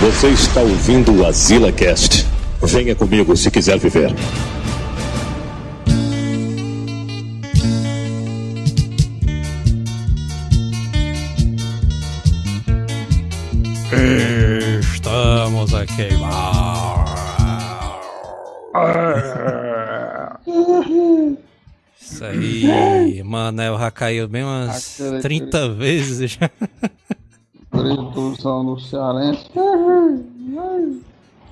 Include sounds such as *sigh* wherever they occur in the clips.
Você está ouvindo o Azila Cast. Venha comigo se quiser viver. Estamos a queimar. Isso aí, Manel já caiu bem umas Aquele- 30 vezes já. *laughs* Produção do Cearense.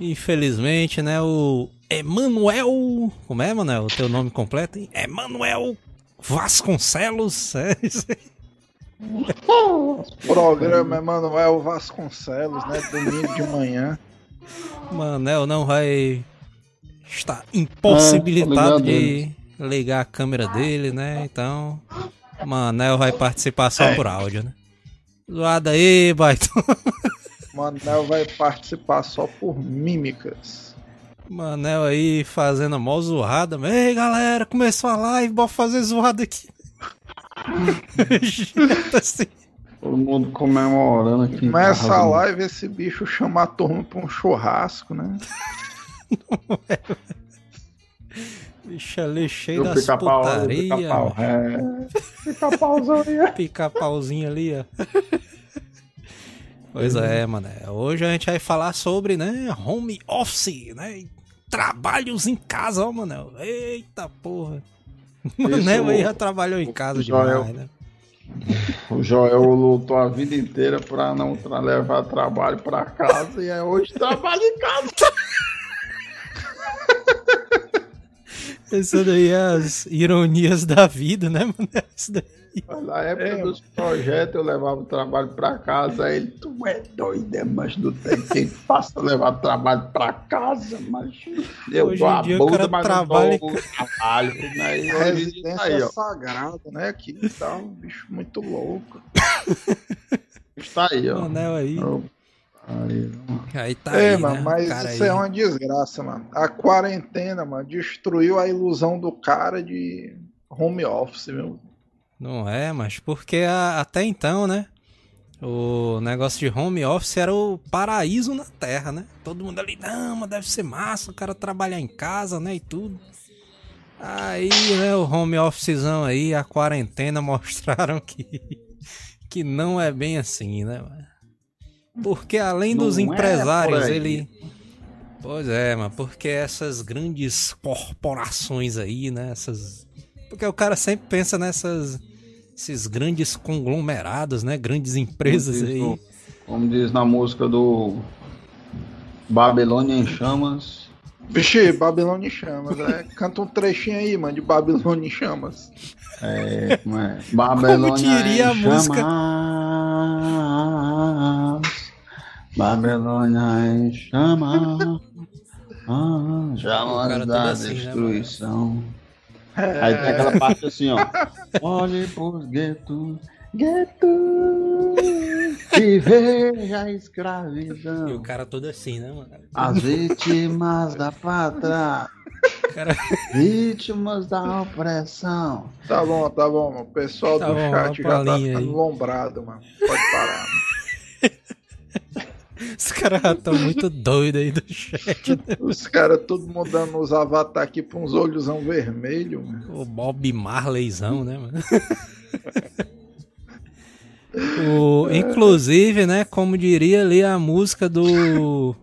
Infelizmente, né, o Emanuel... Como é, Manel, o teu nome completo? hein? Emanuel Vasconcelos. É isso aí. *laughs* Programa Emanuel Vasconcelos, né? Domingo de manhã. Manel não vai estar impossibilitado É, de ligar a câmera dele, né? Então, Manel vai participar só por áudio, né? Zoada aí, baito. *laughs* Manel vai participar só por mímicas. Manel aí fazendo a mó zoada. Ei, galera, começou a live, bora fazer zoada aqui. *laughs* Assim. Todo mundo comemorando aqui. Começa a né? live, esse bicho chama a turma pra um churrasco, né? *laughs* Bicho ali cheio das pica-pau, putaria. pica-pau. mano. É. Aí. *laughs* Pica-pauzinho ali, ó. Pois é, mano. Hoje a gente vai falar sobre, né, home office, né? Trabalhos em casa, ó, mano. Eita porra. Manel aí já trabalhou em casa Joel. demais, né? O Joel lutou a vida inteira pra não tra- levar trabalho pra casa e é hoje trabalha em casa. *laughs* Isso daí é as ironias da vida, né, mano? Isso daí. Na época É. dos projetos eu levava o trabalho pra casa. Aí ele, tu é doido, é, mas não tem quem faça levar trabalho pra casa, mas eu Hoje dou em a bunda, mas trabalha não dou o trabalho. Né? E hoje Residência aí, ó. sagrada, né? Aqui tá um bicho muito louco. *laughs* Está aí, ó. Manel aí. Aí, tá é, aí, mano, né? mas cara isso aí. é uma desgraça, mano. A quarentena, mano, destruiu a ilusão do cara de home office, meu. Não é, mas porque a- até então, né? O negócio de home office era o paraíso na Terra, né? Todo mundo ali, não, mas deve ser massa o cara trabalhar em casa, né? E tudo. Aí, né, o home officezão aí, a quarentena *laughs* mostraram que, que não é bem assim, né? Porque além Não dos é empresários, ele. Pois é, mano, porque essas grandes corporações aí, né? Essas. Porque o cara sempre pensa nessas. Esses grandes conglomerados, né? Grandes empresas Como diz aí. no- Como diz na música do Babilônia em Chamas. Vixe, Babilônia em Chamas, né? Canta um trechinho aí, mano, de Babilônia em Chamas. É, como é? Babilônia diria a em música? Babilônia em chamas. Ah, cara da assim, né, destruição. Aí tem aquela parte assim, ó. Olhe pros guetos, guetos, e veja a E o escravidão. cara todo assim, né, mano? As vítimas da pátria, cara. vítimas da opressão. Tá bom, tá bom, mano. O pessoal Tá do bom, chat já tá linha ficando aí. lombrado, mano. Pode parar. *laughs* Os caras estão muito doidos aí do chat. né? Os caras tudo mudando os avatar aqui pra uns olhosão vermelho, mano. O Bob Marleyzão, né, mano? *laughs* o, inclusive, né, como diria ali a música do.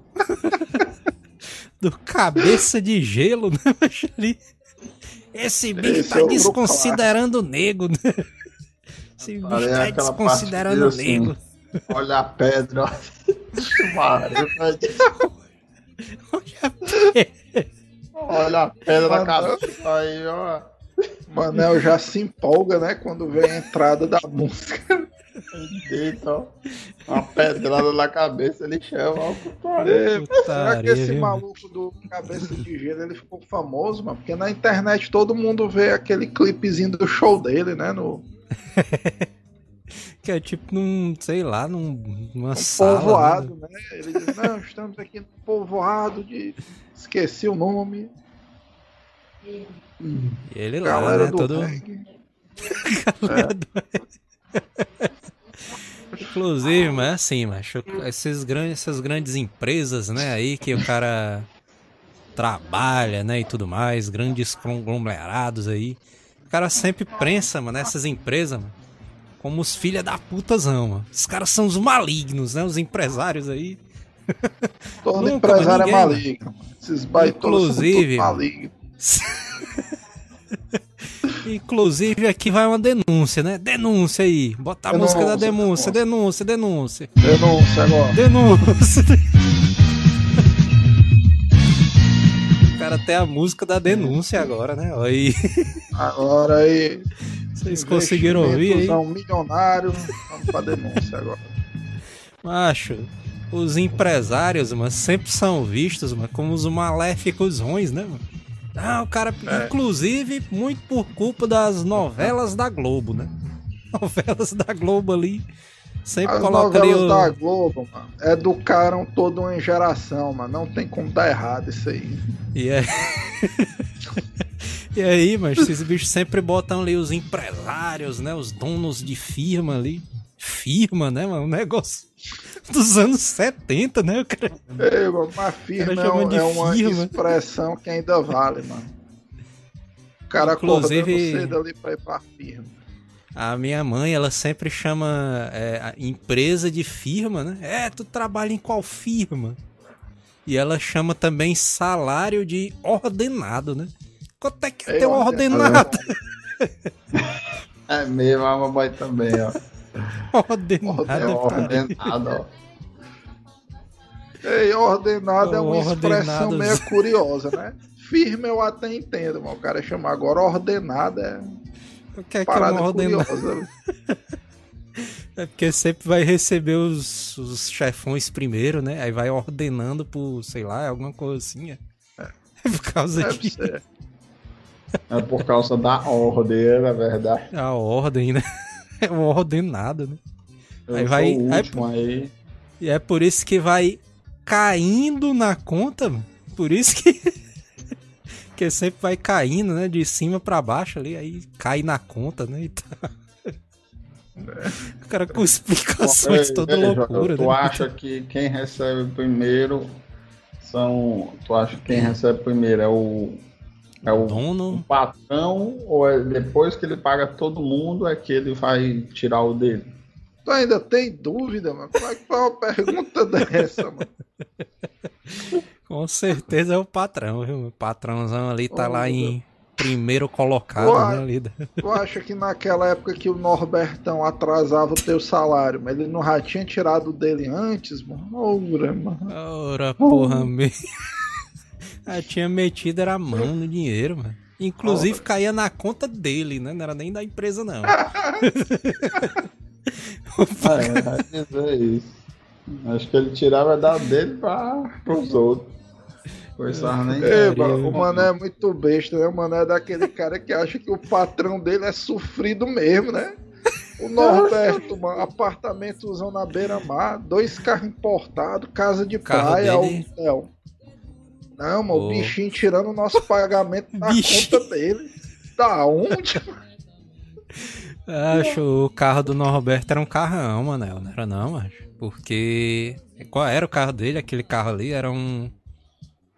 do Cabeça de Gelo, né, ali. Esse bicho Esse tá é desconsiderando o nego, né? Esse bicho é tá aquela desconsiderando o diz nego. assim, Olha a pedra, *laughs* ó. Maria, Olha a pedra na cabeça aí, ó. Manel já se empolga, né? Quando vê a entrada da música. Deita, ó. Uma pedrada na cabeça, ele chama, ó. É, será que Putaria, esse maluco do Cabeça de Gelo ele ficou famoso, mano? Porque na internet todo mundo vê aquele clipezinho do show dele, né? No *laughs* Que é tipo num, sei lá, num, numa um sala. povoado, né? né? Ele diz, não, estamos aqui no povoado de. Esqueci o nome. E ele lá, Galera né? do Todo. *laughs* Galera do- Inclusive, mas é assim, macho, esses grandes, essas grandes empresas, né, aí que o cara trabalha, né, e tudo mais, grandes conglomerados aí. O cara sempre prensa, mano, nessas empresas, mano, como os filha da putazão, mano. Os caras são os malignos, né, os empresários aí. Todo *laughs* Nunca, empresário é ninguém, maligno. mano. Esses Inclusive, são malignos. *laughs* Inclusive aqui vai uma denúncia, né? Denúncia aí. Bota a música da Denúncia, denúncia, denúncia, denúncia. Denúncia agora. Denúncia. *laughs* O cara tem a música da denúncia agora, né? Aí. Agora aí. Vocês conseguiram ouvir aí? Um milionário. Vamos pra denúncia agora. Macho, os empresários, mano, sempre são vistos, mano, como os maléficos ruins, né, mano? Ah, o cara, É. inclusive, muito por culpa das novelas da Globo, né? *laughs* Novelas da Globo ali. Sempre As novelas o... da Globo, mano, educaram toda uma geração, mano. Não tem como dar errado isso aí. E aí... *laughs* e aí, mas esses bichos sempre botam ali os empresários, né? Os donos de firma ali. Firma, né, mano? Um negócio dos anos 70, né? O cara... Ei, mano, mas firma é, um- é uma firma. expressão que ainda vale, mano. O cara Inclusive- acordando cedo ali pra ir pra firma. A minha mãe, ela sempre chama é, a empresa de firma, né? É, tu trabalha em qual firma? E ela chama também salário de ordenado, né? Quanto é que é teu ordenado. É mesmo, a mamãe também, ó. *laughs* Ordenado. É ordenado, ó. Ei, ordenado é uma expressão meio curiosa, né? Firme eu até entendo, mas o cara chama agora ordenado é Que é que é parada ordenado? curiosa. *laughs* É porque sempre vai receber os, os chefões primeiro, né? Aí vai ordenando por, sei lá, alguma assim. É, *laughs* é por causa Deve de ser. É por causa da ordem, na verdade. a ordem, né? *laughs* É o ordenado, né? Eu Aí sou vai- último aí. E é por isso que vai caindo na conta, mano. Por isso que. Que sempre vai caindo, né? De cima pra baixo ali, aí cai na conta, né? E tá... O cara com explicações Ei, toda ei, loucura, Tu né? acha que quem recebe primeiro são. Tu acha que quem recebe primeiro é o. É o, o Dono. patrão ou é depois que ele paga todo mundo é que ele vai tirar o dele? Tu ainda tem dúvida, mano? Como é que foi uma pergunta dessa, mano? *laughs* Com certeza é o patrão, viu? O patrãozão ali tá Oh, lá em primeiro colocado, né? Ali. da- Tu acha que naquela época que o Norbertão atrasava o teu salário, mas ele não já tinha tirado dele antes, mano? Ora, mano. Ora, porra, me... Ah, tinha metido era a mão no dinheiro, mano. Inclusive caía na conta dele, né? Não era nem da empresa, não. *laughs* É, vai dizer isso. Acho que ele tirava da dele para os outros. Coisa nem Ei, Maria, mano, o Mané é muito besta, né? O Mané é daquele cara que acha que o patrão dele é sofrido mesmo, né? O Norberto, mano, apartamentozão na beira-mar, dois carros importados, casa de Carro praia, dele- hotel. Não, mano, Ô. o bichinho tirando o nosso pagamento da Bichinho. conta dele. Da onde? Acho o carro do Norberto era um carrão, Manel. Não era não, acho. Porque. Qual era o carro dele? Aquele carro ali era um.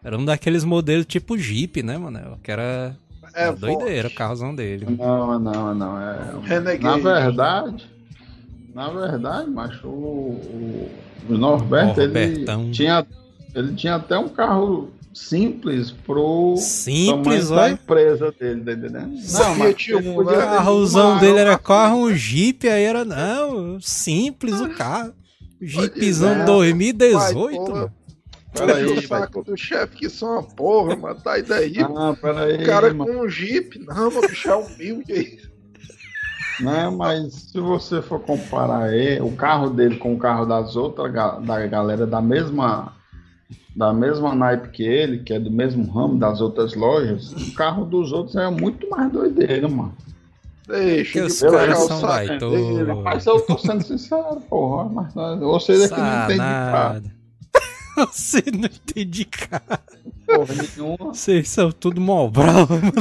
Era um daqueles modelos tipo Jeep, né, Manel? Que era. É, era doideira o carrozão dele. Não, não, não. É... Renegade. Na verdade, na verdade, macho, o, o, Norberto, Norbertão. ele tinha, ele tinha até um carro simples pro Simples, tamanho da olha. empresa dele, tá entendendo? Fiat ele Uno, podia né? ter O carrozão dele era carro, um Jeep, aí era. Não, simples o carro. Jeepzão é. 2018, Vai, mano. Peraí, o saco do chefe que são uma porra, mano. Tá daí. Ah, peraí, o cara mano. com um Jeep. Não, meu bicho é humilde aí. Não, mas se você for comparar ele, o carro dele com o carro das outras da galera da mesma da mesma naipe que ele, que é do mesmo ramo das outras lojas, o carro dos outros é muito mais doideira, mano. Deixa Que os caras o são. Mas eu tô sendo sincero, porra, mas nós- você daqui não entende de carro, Sanada. *laughs* Você não entende de carro. porra nenhuma. Vocês são tudo mobral, mano.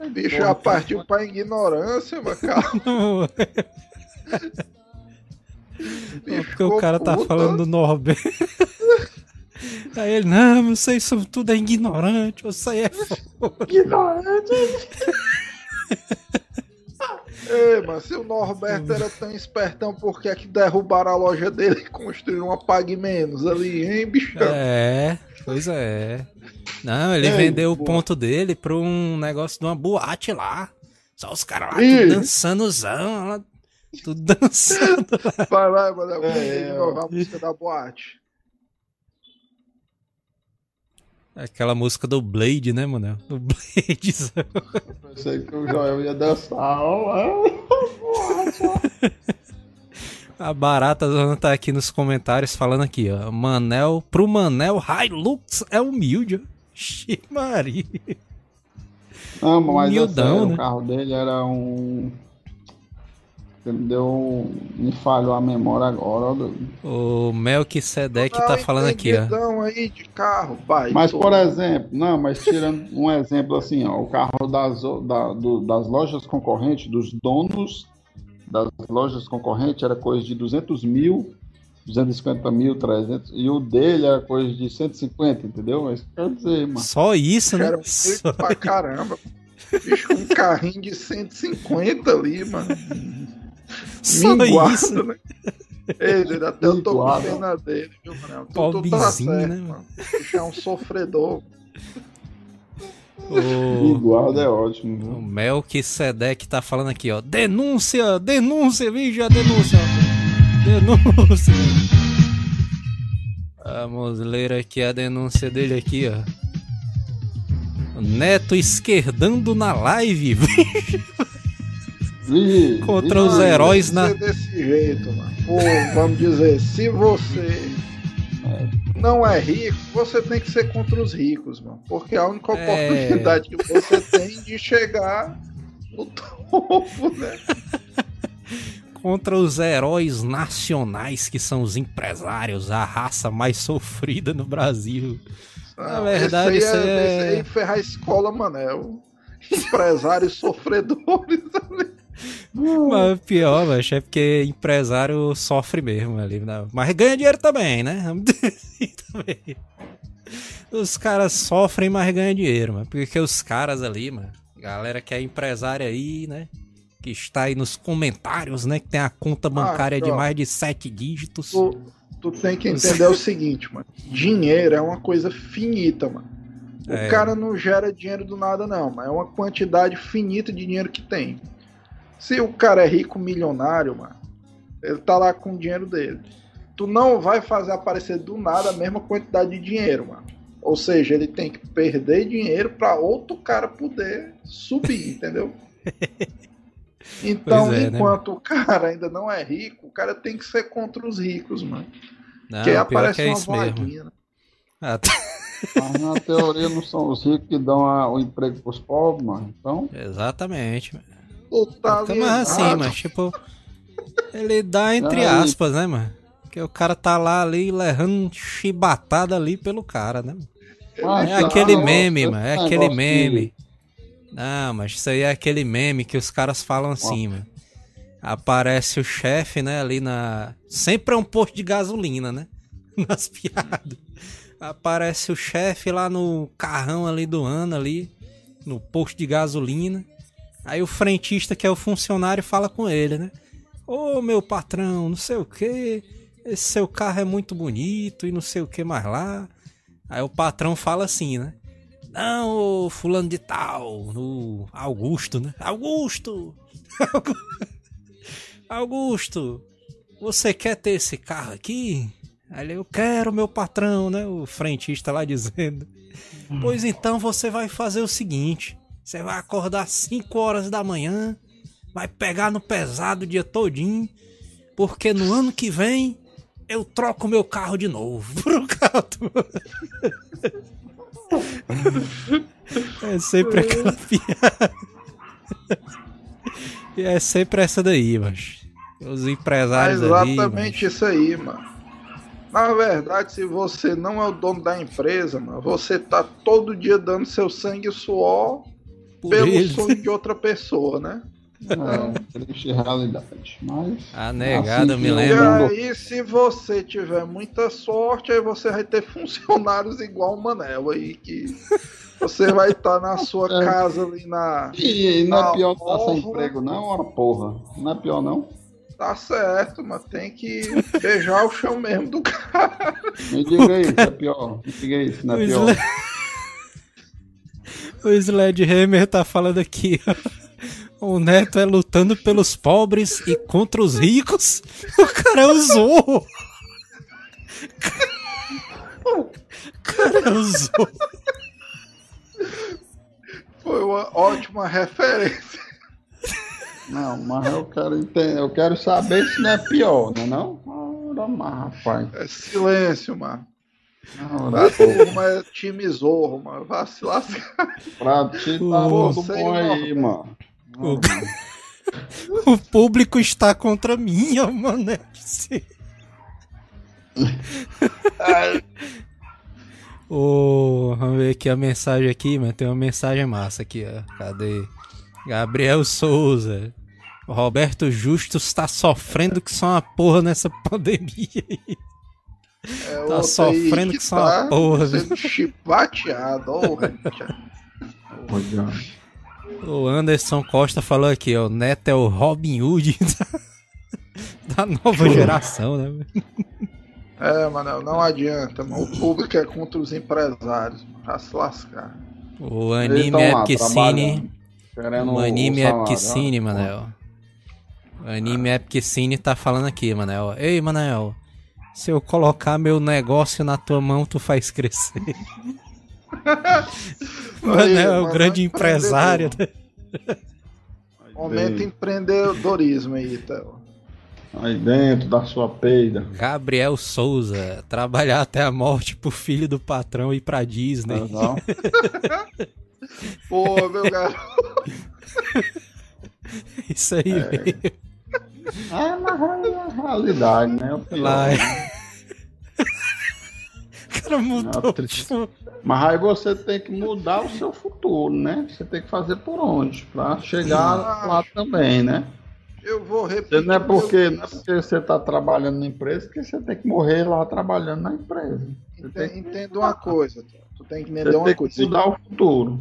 O bicho já partiu pra ignorância, mano. Calma. *laughs* Porque o cara tá falando do Norberto. *laughs* Aí ele, não, vocês são tudo é ignorante, você é foda. Ignorante. Ei, mas se o Norberto era tão espertão, por que é que derrubaram a loja dele e construíram uma Pague Menos ali, hein, bichão? É, pois é. Não, ele Ei, vendeu o ponto dele pra um negócio de uma boate lá. Só os caras lá tudo dançandozão, lá, tudo dançando. Vai, vai, vai, vai, É, de novo a música da boate. Aquela música do Blade, né, mano? *laughs* Do Blade. Pensei que o Joel ia dançar. ó, ó. A Barata Zona tá aqui nos comentários falando aqui, ó. Manel, pro Manel, Hilux é humilde. ó. Xi, Maria. Não, mas é Humildão, sério, né? o carro dele era um. Deu. Me falhou a memória agora, ó. O Melquisedeque tá falando aqui, ó. aí de carro, pai. Mas, por exemplo, não, mas tirando *laughs* um exemplo assim, ó, o carro das, da- do- das lojas concorrentes, dos donos das lojas concorrentes, era coisa de 200 mil, 250 mil, 300, e o dele era coisa de 150, entendeu? É isso que quer dizer, mano. Só isso, né? Era Só... muito pra caramba. Bicho, com um carrinho de 150 ali, mano. *laughs* Só Minguado, isso. né? Ei, doido, até eu tô com pena dele, viu? Tu, tu tá certo, né, mano. O bicho é um sofredor. O, Igual é ótimo. o viu? Melquisedeque tá falando aqui, ó. Denúncia, denúncia, veja a denúncia. ó. Denúncia. Vamos ler aqui a denúncia dele aqui, ó. O Neto esquerdando na live. *laughs* Contra os heróis Tem na. que ser desse jeito, mano. Pô, vamos dizer, se você não é rico, você tem que ser contra os ricos, mano. Porque é a única É. oportunidade que você tem de chegar no *laughs* topo, né? Contra os heróis nacionais que são os empresários, a raça mais sofrida no Brasil. Na verdade, esse isso aí é- esse aí ferrar a escola, mano. É o empresários *laughs* sofredores ali. Mas pior, mas é porque empresário sofre mesmo ali. Né? Mas ganha dinheiro também, né? Também. *laughs* Os caras sofrem, mas ganham dinheiro, mano. Porque os caras ali, mano, galera que é empresária aí, né? Que está aí nos comentários, né? Que tem a conta bancária de ó. mais de sete dígitos. Tu, tu tem que entender o seguinte, mano. Dinheiro é uma coisa finita, mano. O É. cara não gera dinheiro do nada, não, mas é uma quantidade finita de dinheiro que tem. Se o cara é rico, milionário, mano, ele tá lá com o dinheiro dele. Tu não vai fazer aparecer do nada a mesma quantidade de dinheiro, mano. Ou seja, ele tem que perder dinheiro pra outro cara poder subir, *laughs* entendeu? Então, é, né, enquanto o cara ainda não é rico, o cara tem que ser contra os ricos, mano. Não, Porque aí aparece que é uma isso mesmo. vaguinha. né? Ah, tá. Mas *laughs* na teoria não são os ricos que dão a- o emprego pros pobres, mano. Então, Exatamente. Tá Então, mas assim, alienado. mas tipo, ele dá entre Aí. aspas, né, mano? Porque o cara tá lá ali levando chibatada ali pelo cara, né? mano? mas, É aquele ah, meme, mano. É negócio aquele meme. Não, mas isso aí é aquele meme que os caras falam assim, mano. Aparece o chefe, né, ali na. Sempre é um posto de gasolina, né? *laughs* Nas piadas. Aparece o chefe lá no carrão ali do ano, ali, no posto de gasolina. Aí o frentista, que é o funcionário, fala com ele, né? Ô meu patrão, não sei o que, esse seu carro é muito bonito e não sei o que mais lá. Aí o patrão fala assim, né? Não, ô fulano de tal, o Augusto, né? Augusto! *laughs* Augusto, você quer ter esse carro aqui? Aí eu quero, meu patrão, né? O frentista lá dizendo. Pois então você vai fazer o seguinte: você vai acordar às 5 horas da manhã, vai pegar no pesado o dia todinho, porque no ano que vem eu troco meu carro de novo *laughs* pro carro. É sempre aquela *laughs* piada. E é sempre essa daí, mas os É empresários ali, exatamente isso aí, mano. Na verdade, se você não é o dono da empresa, mano, você tá todo dia dando seu sangue e suor por pelo eles. sonho de outra pessoa, né? É, triste realidade. Mas. A negada, assim me lembra. eu- E aí, se você tiver muita sorte, aí você vai ter *laughs* funcionários igual o Manel aí, que você vai estar na sua É. casa ali na. E não é Na pior estar sem orla. emprego, não, ora porra. Não é pior, não? Tá certo, mas tem que beijar o chão mesmo do cara. Me diga isso, é pior. Me diga isso, não é pior. Sled... o Sledgehammer tá falando aqui, ó. *laughs* O Neto é lutando pelos pobres e contra os ricos. O cara usou. O cara usou. Foi uma ótima referência. Não, mas eu quero entender, eu quero saber se não é pior, não é não? Ora, mas, rapaz. É silêncio, mano. Porra. Turma é time zorro, mano. Vai se lascar. Pra ti tá tudo bom aí, mano. O... *laughs* o público está contra mim, ó, mano. É. *laughs* Ô, vamos ver aqui a mensagem aqui, mas tem uma mensagem massa aqui, ó. Cadê? Gabriel Souza. O Roberto Justo está sofrendo que só uma porra nessa *laughs* pandemia aí. É Tá sofrendo aí que só uma porra? Sendo chibateado. ó. *laughs* Olha. O Anderson Costa falou aqui, ó. O Neto é o Robin Hood da, *laughs* da nova geração, né? É, mano, não adianta, mano. O público é contra os empresários. Vai se lascar. O anime é Epicine. O anime é Epicine. Manel. O anime é Epicine tá falando aqui, Manel. Ei, Manel. Se eu colocar meu negócio na tua mão, tu faz crescer. *laughs* Manel é o Manel grande é empresário. né? *laughs* Momento empreendedorismo aí, Théo. Aí dentro da sua peida. Gabriel Souza. Trabalhar até a morte pro filho do patrão ir pra Disney. Não? *laughs* Pô, meu garoto. Isso aí, velho. É, mas é a realidade, né? O Lá. né? Cara mudou. Não, triste. Mas aí você tem que mudar o seu futuro, né? Você tem que fazer por onde? Pra chegar lá também, né? Eu vou Você repetir. não é porque, não é porque você tá trabalhando na empresa que você tem que morrer lá trabalhando na empresa. Você que, Entenda uma coisa. Tu tem que você entender uma tem que coisa. mudar o futuro.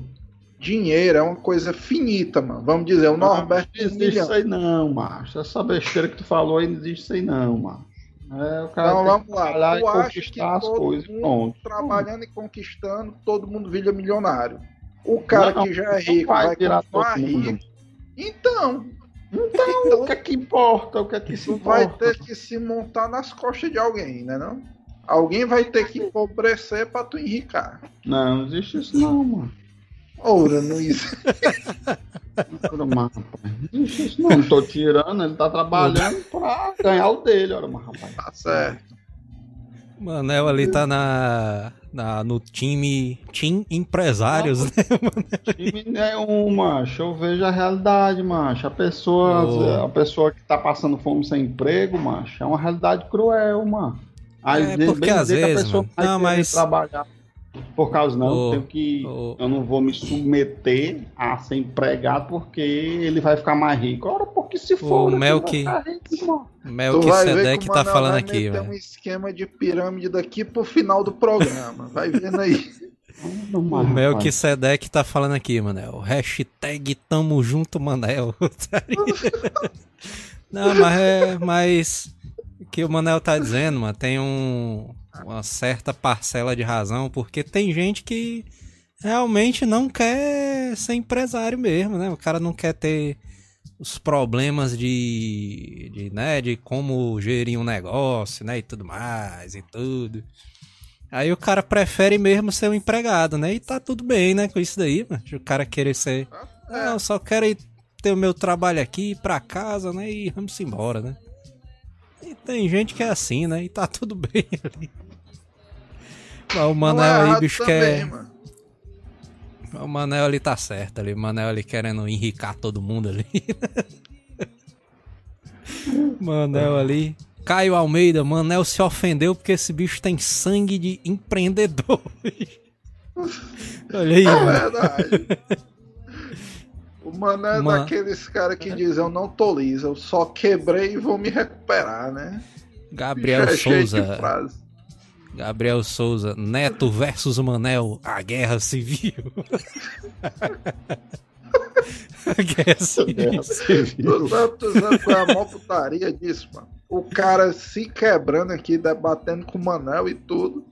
Dinheiro é uma coisa finita, mano. Vamos dizer, o Norberto Não existe isso aí não, macho. Essa besteira que tu falou aí não existe isso aí não, macho. É, o cara Então vamos lá. trabalhar Tu e acha que conquistar as todo coisas. mundo Pronto. trabalhando e conquistando, todo mundo vira milionário. O cara Não, que já é rico vai vai virar continuar rico. Então, Então, o que é que importa? O que é que se tu vai importa? ter que se montar nas costas de alguém, né não? Alguém vai ter que empobrecer pra tu enricar. Não, não existe isso não, mano. Ora, não isso. *laughs* Não não. Tô tirando, ele tá trabalhando pra ganhar o dele, ora, mas, rapaz. Tá certo. Manel ali tá na, na, no time Team Empresários, né? Time nenhum, macho. Eu vejo a realidade, macho. A pessoa, Oh. a pessoa que tá passando fome sem emprego, macho, é uma realidade cruel, mano. Aí É, porque às dizer que vezes, a pessoa mano, vai não, mas- trabalhar por causa não, Oh, eu tenho que oh. eu não vou me submeter a ser empregado porque ele vai ficar mais rico. Ora, porque se for, ele Melk-. Melquisedeque o tá falando aqui, velho. um esquema de pirâmide daqui pro final do programa. Vai vendo aí. O Melquisedeque tá falando aqui, Manel. Hashtag tamo junto, Manel. *laughs* Não, mas é. Mas. O que o Manel tá dizendo, mano, tem um, uma certa parcela de razão, porque tem gente que realmente não quer ser empresário mesmo, né? O cara não quer ter os problemas de, de, né, de como gerir um negócio, né, e tudo mais, e tudo. Aí o cara prefere mesmo ser um empregado, né? E tá tudo bem, né, com isso daí, mano. O cara querer ser... Não, eu só quero ir ter o meu trabalho aqui, ir pra casa, né, e vamos embora, né? E tem gente que é assim, né, e tá tudo *laughs* bem ali. Mas o Manel é aí, bicho, também, quer... mano. O Manel ali tá certo ali. O Manel ali querendo enricar todo mundo ali. *laughs* Manel ali. Caio Almeida, Manel se ofendeu porque esse bicho tem sangue de empreendedor. *laughs* Olha aí, É mano. verdade. O mano é daqueles caras que diz eu não tô liso, eu só quebrei e vou me recuperar, né? Gabriel é Souza. Gabriel Souza, Neto versus Manel, a guerra civil. *laughs* a guerra civil. Sabe qual é a maior putaria disso, mano? O cara se quebrando aqui, debatendo com o Manel e tudo.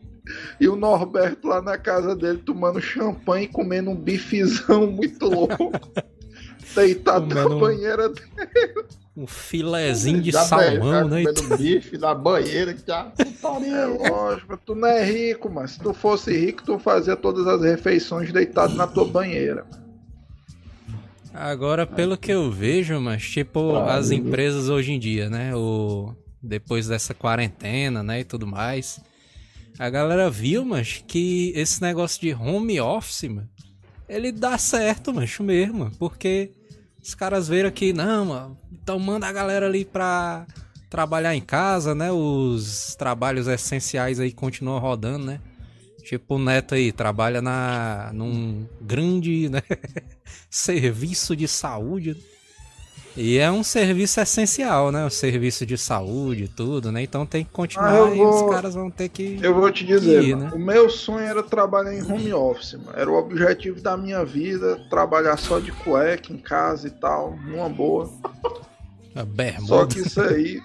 E o Norberto lá na casa dele tomando champanhe e comendo um bifezão muito louco. *laughs* Deitado na banheira dele. Um filezinho de salmão, né? Comendo bife na banheira, que já *laughs* É lógico, tu não é rico, mas se tu fosse rico, tu fazia todas as refeições deitado na tua banheira. Agora, pelo que eu vejo, mas tipo, as empresas hoje em dia, né? O... Depois dessa quarentena, né? E tudo mais. A galera viu, mas que esse negócio de home office, mano, ele dá certo, macho mesmo. Porque os caras viram que, não, mano, então manda a galera ali pra trabalhar em casa, né? Os trabalhos essenciais aí continuam rodando, né? Tipo, o Neto aí trabalha na, num grande né, *laughs* serviço de saúde. E é um serviço essencial, né? O serviço de saúde e tudo, né? Então tem que continuar Ah, eu e vou- os caras vão ter que. Eu vou te dizer, mano, né? o meu sonho era trabalhar em home office, mano. Era o objetivo da minha vida, trabalhar só de cueca em casa e tal, numa boa. A bermuda. Só que isso aí,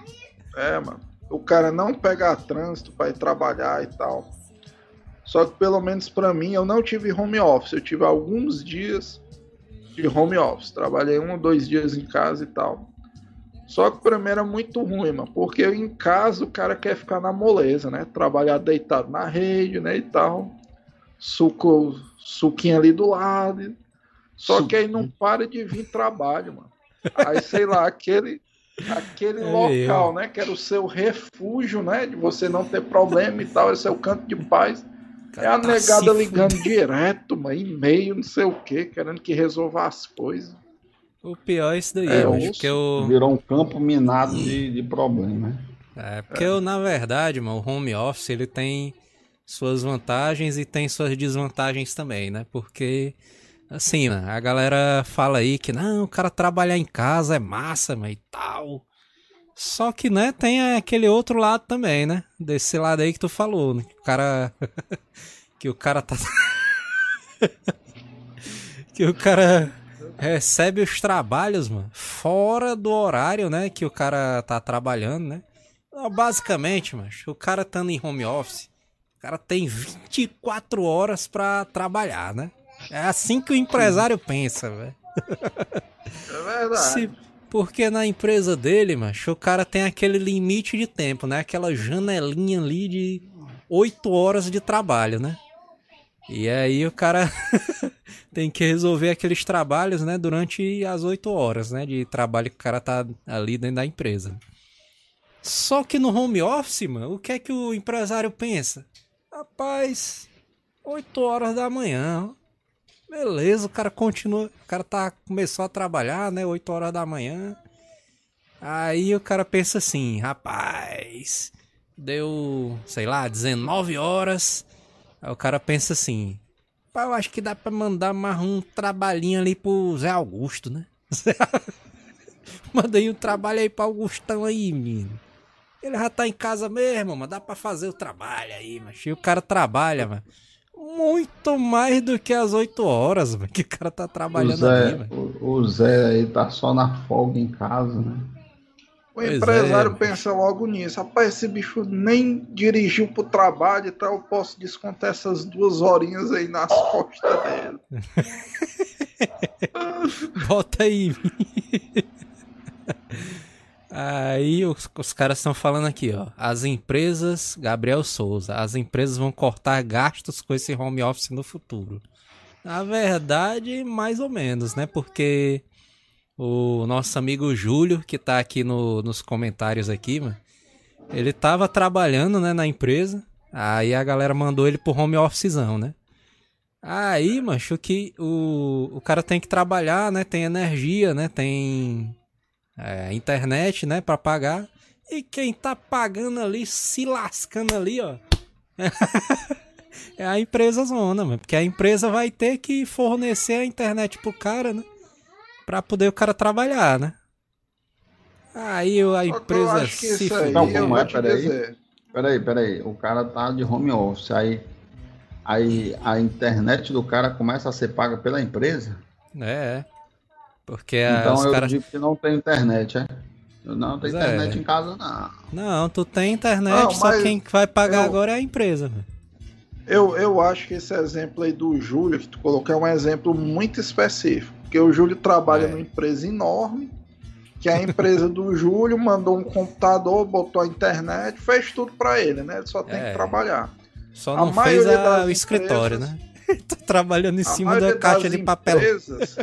é, mano, o cara não pegar trânsito pra ir trabalhar e tal. Só que pelo menos pra mim, eu não tive home office, eu tive alguns dias de home office. Trabalhei um ou dois dias em casa e tal. Só que pra mim era muito ruim, mano, porque em casa o cara quer ficar na moleza, né? Trabalhar deitado na rede, né, e tal. Suco, suquinho ali do lado. Só que aí não para de vir trabalho, mano. Aí, sei lá, aquele, aquele Aí, local, né? Que era o seu refúgio, né? De você não ter problema e tal, esse é o canto de paz. É a Tá negada ligando direto, mano, e-mail, não sei o que, querendo que resolva as coisas. O pior é isso daí, É, macho, osso. que eu... Virou um campo minado de, de problema, né? É, porque eu, na verdade, mano, o home office ele tem suas vantagens e tem suas desvantagens também, né? Porque, assim, né, a galera fala aí que não, o cara trabalhar em casa é massa, mas e tal. Só que, né, tem aquele outro lado também, né? Desse lado aí que tu falou, né? Que o cara. *laughs* que o cara tá. *laughs* que o cara recebe os trabalhos, mano, fora do horário, né? Que o cara tá trabalhando, né? Basicamente, macho, o cara estando em home office, o cara tem 24 horas pra trabalhar, né? É assim que o empresário pensa, velho. É verdade. Se- Porque na empresa dele, macho, o cara tem aquele limite de tempo, né? Aquela janelinha ali de 8 horas de trabalho, né? E aí o cara *laughs* tem que resolver aqueles trabalhos, né? Durante as 8 horas, né? De trabalho que o cara tá ali dentro da empresa. Só que no home office, mano, o que é que o empresário pensa? Rapaz, 8 horas da manhã. Beleza, o cara continua. O cara tá, começou a trabalhar, né? 8 horas da manhã. Aí o cara pensa assim, rapaz, deu, sei lá, 19 horas. Aí o cara pensa assim, pá, eu acho que dá pra mandar mais um trabalhinho ali pro Zé Augusto, né? *laughs* Mandei um trabalho aí pro Augustão aí, menino. Ele já tá em casa mesmo, mano. Dá pra fazer o trabalho aí, mas o cara trabalha, mano. Muito mais do que as 8 horas, mano, que o cara tá O trabalhando ali, Zé, mano. o, o Zé aí tá só na folga em casa, né? O Pois empresário é. pensa logo nisso. Rapaz, esse bicho nem dirigiu pro trabalho e tal. Eu posso descontar essas duas horinhas aí nas costas dele. *laughs* Bota aí. Aí os, os caras estão falando aqui, ó. As empresas, Gabriel Souza, as empresas vão cortar gastos com esse home office no futuro. Na verdade, mais ou menos, né? Porque o nosso amigo Júlio, que tá aqui no- nos comentários aqui, mano, ele tava trabalhando, né, na empresa. Aí a galera mandou ele pro home officezão, né? Aí, macho, que o, o cara tem que trabalhar, né? Tem energia, né? Tem é, internet, né? Pra pagar. E quem tá pagando ali, se lascando ali, ó. *laughs* é a empresa zona, mano. Porque a empresa vai ter que fornecer a internet pro cara, né? pra poder o cara trabalhar, né? Aí a eu empresa que se aí, Não, eu como é? Peraí. Peraí, peraí. O cara tá de home office. Aí, aí a internet do cara começa a ser paga pela empresa. É, é. Porque então os eu caras. digo que não tem internet, é? Eu não tenho Pois é. internet em casa, não. Não, tu tem internet, Não, só quem vai pagar eu- agora é a empresa. Eu, eu acho que esse exemplo aí do Júlio que tu colocou é um exemplo muito específico. Porque o Júlio trabalha É. numa empresa enorme, que a empresa do *laughs* Júlio mandou um computador, botou a internet, fez tudo pra ele, né? Ele só tem É. que trabalhar. Só A não fez maioria a- o escritório, empresas- né? *laughs* tá trabalhando em A cima da caixa de papel. empresas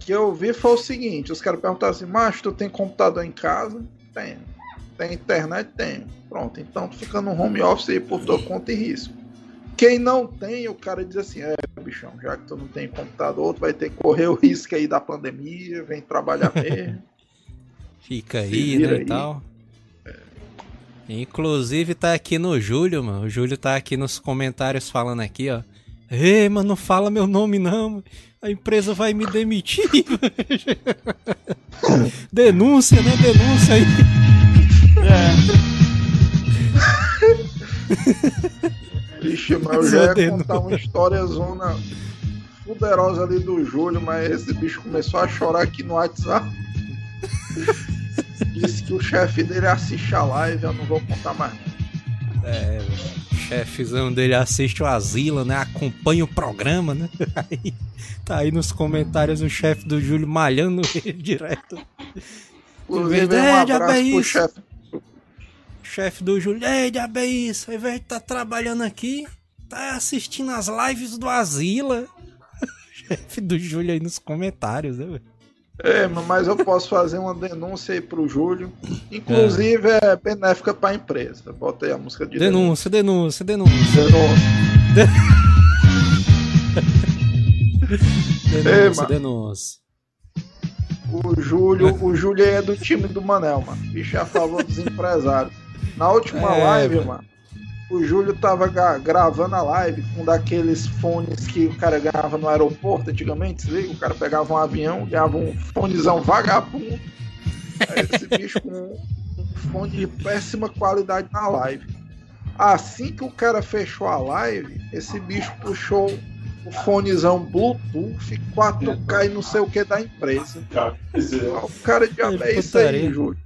que eu vi foi o seguinte: os caras perguntaram assim, mas tu tem computador em casa? Tenho. Tem internet? Tenho. Pronto, então tu fica no home office aí por tua conta e risco. Quem não tem, o cara diz assim: é, bichão, já que tu não tem computador, tu vai ter que correr o risco aí da pandemia, vem trabalhar *laughs* mesmo. Fica aí, né, aí. e tal. Inclusive tá aqui no Júlio, mano. O Júlio tá aqui nos comentários falando aqui, ó. Ei, mano, não fala meu nome não. A empresa vai me demitir. *laughs* Denúncia, né? Denúncia aí. Vixe, mas eu já ia contar uma história zona fuderosa ali do Júlio, mas esse bicho começou a chorar aqui no WhatsApp. Disse que o chefe dele assiste a live, eu não vou contar mais. É, o chefezão dele assiste o Asila, né? Acompanha o programa, né? *laughs* Aí, tá aí nos comentários o chefe do Júlio malhando *laughs* ele direto. Inclusive, um é abraço pro isso. chefe. chefe do Júlio, ei, diabo é isso, ao invés de tá trabalhando aqui, tá assistindo as lives do Asila. *laughs* chefe do Júlio aí nos comentários, né, velho? É, mas eu posso fazer uma denúncia aí pro Júlio. Inclusive, é benéfica pra empresa. Bota aí a música de Denúncia, denúncia, denúncia, denúncia. denúncia, mano. denúncia. O Júlio, o Júlio aí é do time do Manel, mano. Bicho é a favor dos empresários. Na última É, live, mano. mano, o Júlio tava gravando a live com daqueles fones que o cara ganhava no aeroporto antigamente, se liga? O cara pegava um avião, ganhava um fonezão vagabundo. Aí esse bicho com um fone de péssima qualidade na live. Assim que o cara fechou a live, esse bicho puxou o fonezão Bluetooth 4K e não sei o que da empresa. O cara de É isso aí, putaria.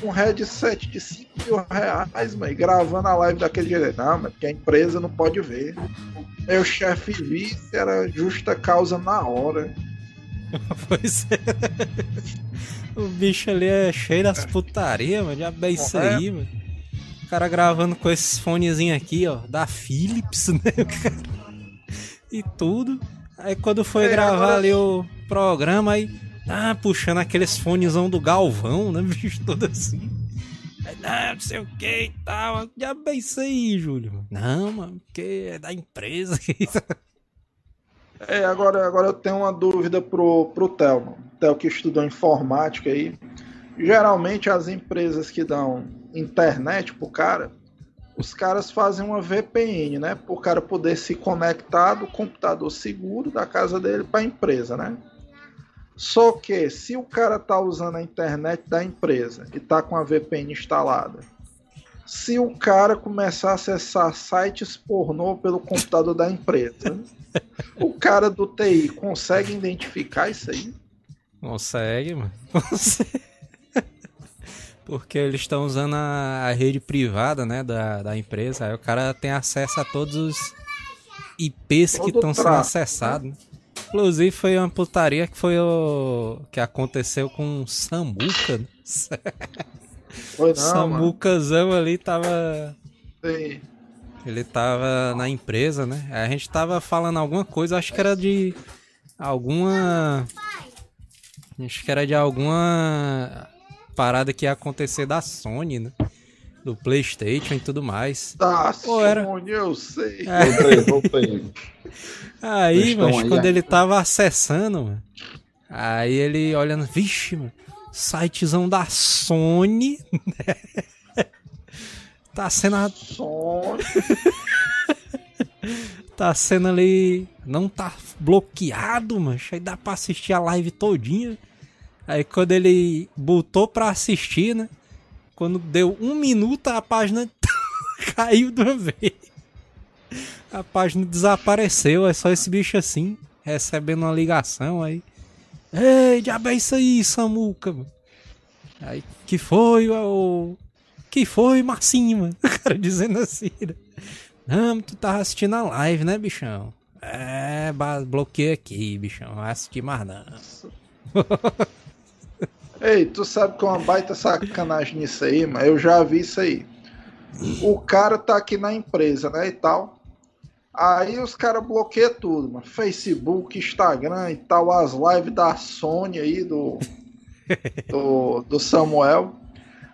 Júlio. Um headset de 5 mil reais, mano, gravando a live daquele jeito. Não, mas porque a empresa não pode ver. Meu chefe visse, era justa causa na hora. *laughs* Pois é. O bicho ali é cheio das putarias, mano. Já é isso É. aí, mano. O cara gravando com esses fonezinhos aqui, ó, da Philips, *laughs* né? cara? E tudo. Aí quando foi É, gravar agora- ali o programa, aí. Ah, puxando aqueles fonezão do Galvão, né, *laughs* bicho? Todo assim. Aí, não, sei o que e tal. Já aí, Júlio. Não, mano, porque é da empresa. *laughs* É, agora, agora eu tenho uma dúvida pro, pro Theo. Theo que estudou informática aí. Geralmente as empresas que dão internet pro cara, os caras fazem uma VPN, né? Pro cara poder se conectar do computador seguro da casa dele pra empresa, né? Só que se o cara tá usando a internet da empresa e tá com a VPN instalada, se o cara começar a acessar sites pornô pelo computador da empresa, o cara do TI consegue identificar isso aí? Consegue, mano. Consegue. *laughs* Porque eles estão usando a, a rede privada, né, da, da empresa. Aí o cara tem acesso a todos os IPs que Todo estão sendo tráfego, acessados. né? Inclusive foi uma putaria que foi o que aconteceu com o Samuca. né? Foi *laughs* não, mano. Samucazão ali tava Tem- ele tava na empresa, né? A gente tava falando alguma coisa, acho que era de alguma. Acho que era de alguma parada que ia acontecer da Sony, né? Do PlayStation e tudo mais. Tá, Pô, era- Sony, eu sei. Voltei, voltei. Aí, mas aí, quando é. ele tava acessando, mano, aí ele olhando, vixe, mano, sitezão da Sony. *laughs* tá sendo a- Sony. *laughs* Tá sendo ali. Não tá bloqueado, mas aí dá pra assistir a live todinha. Aí quando ele botou pra assistir, né? Quando deu um minuto, a página *laughs* caiu de uma vez. A página desapareceu, é só esse bicho assim, recebendo uma ligação aí. Ei, diabo é isso aí, Samuca, mano. Aí, que foi, o. Que foi, Marcinho, mano? *laughs* O cara dizendo assim, né? Não, tu tava assistindo a live, né, bichão? É, bloqueei aqui, bichão. Não vai assistir mais não. *laughs* Ei, tu sabe que é uma baita sacanagem nisso aí, mas eu já vi isso aí. O cara tá aqui na empresa, né, e tal. Aí os caras bloqueiam tudo, mano. Facebook, Instagram e tal, as lives da Sony aí, do, *laughs* do, do Samuel.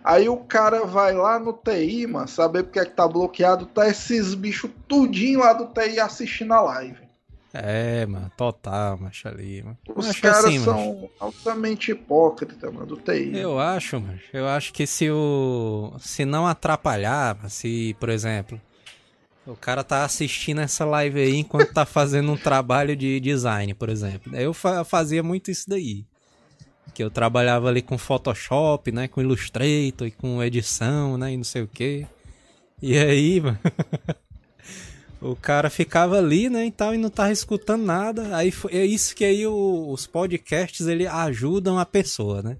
Aí o cara vai lá no TI, mano, saber porque é que tá bloqueado, tá esses bichos tudinho lá do TI assistindo a live. É, mano, total, macho ali, mano. Os caras assim, são macho. altamente hipócritas, mano, do TI. Eu acho, mano. Eu acho que se o. Se não atrapalhar, se, por exemplo, o cara tá assistindo essa live aí enquanto tá fazendo um trabalho de design, por exemplo. Eu fazia muito isso daí que eu trabalhava ali com Photoshop, né, com Illustrator e com edição, né, e não sei o que. E aí, mano, *laughs* o cara ficava ali, né, e tal, e não tava escutando nada. Aí é isso que aí o, os podcasts ele ajudam a pessoa, né?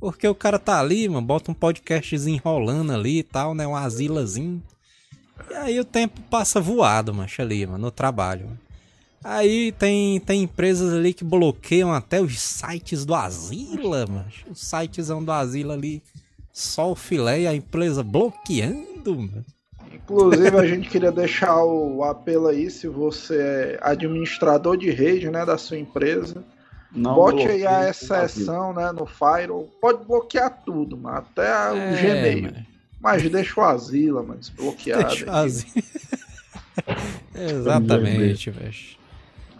Porque o cara tá ali, mano, bota um podcastzinho enrolando ali e tal, né, um asilazinho. E aí o tempo passa voado, mancha ali, mano, no trabalho. Aí tem, tem empresas ali que bloqueiam até os sites do Asila, mano. Os sites do Asila ali, só o filé e a empresa bloqueando, mano. Inclusive, a gente queria deixar o apelo aí, se você é administrador de rede, né, da sua empresa, não bote aí a exceção, né, no Firewall. Pode bloquear tudo, mano, até é, o Gmail. Mano. Mas deixa o Asila, mano, desbloqueado. Deixa o Asila. *laughs* Exatamente, velho.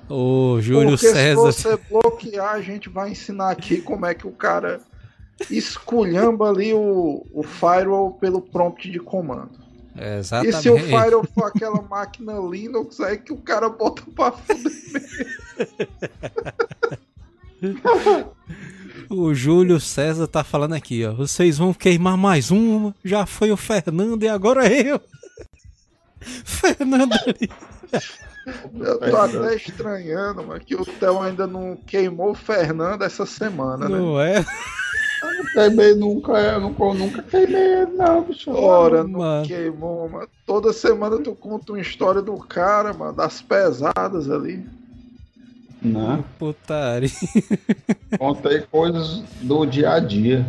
O Júlio Porque César. Se você bloquear, a gente vai ensinar aqui como é que o cara esculhamba ali o, o firewall pelo prompt de comando. É, exatamente. E se o firewall for aquela máquina Linux, aí que o cara bota pra fuder O Júlio César tá falando aqui, ó. Vocês vão queimar mais uma. Já foi o Fernando e agora eu. Fernando ali. Eu tô até estranhando, mas que o Theo ainda não queimou o Fernando essa semana, né? Não é? Eu não queimei nunca, eu nunca, nunca queimei ele, não, bicho. Ora, não mano. queimou, mano. Toda semana tu conta uma história do cara, mano, das pesadas ali. Não. Putaria. *laughs* Contei coisas do dia a dia.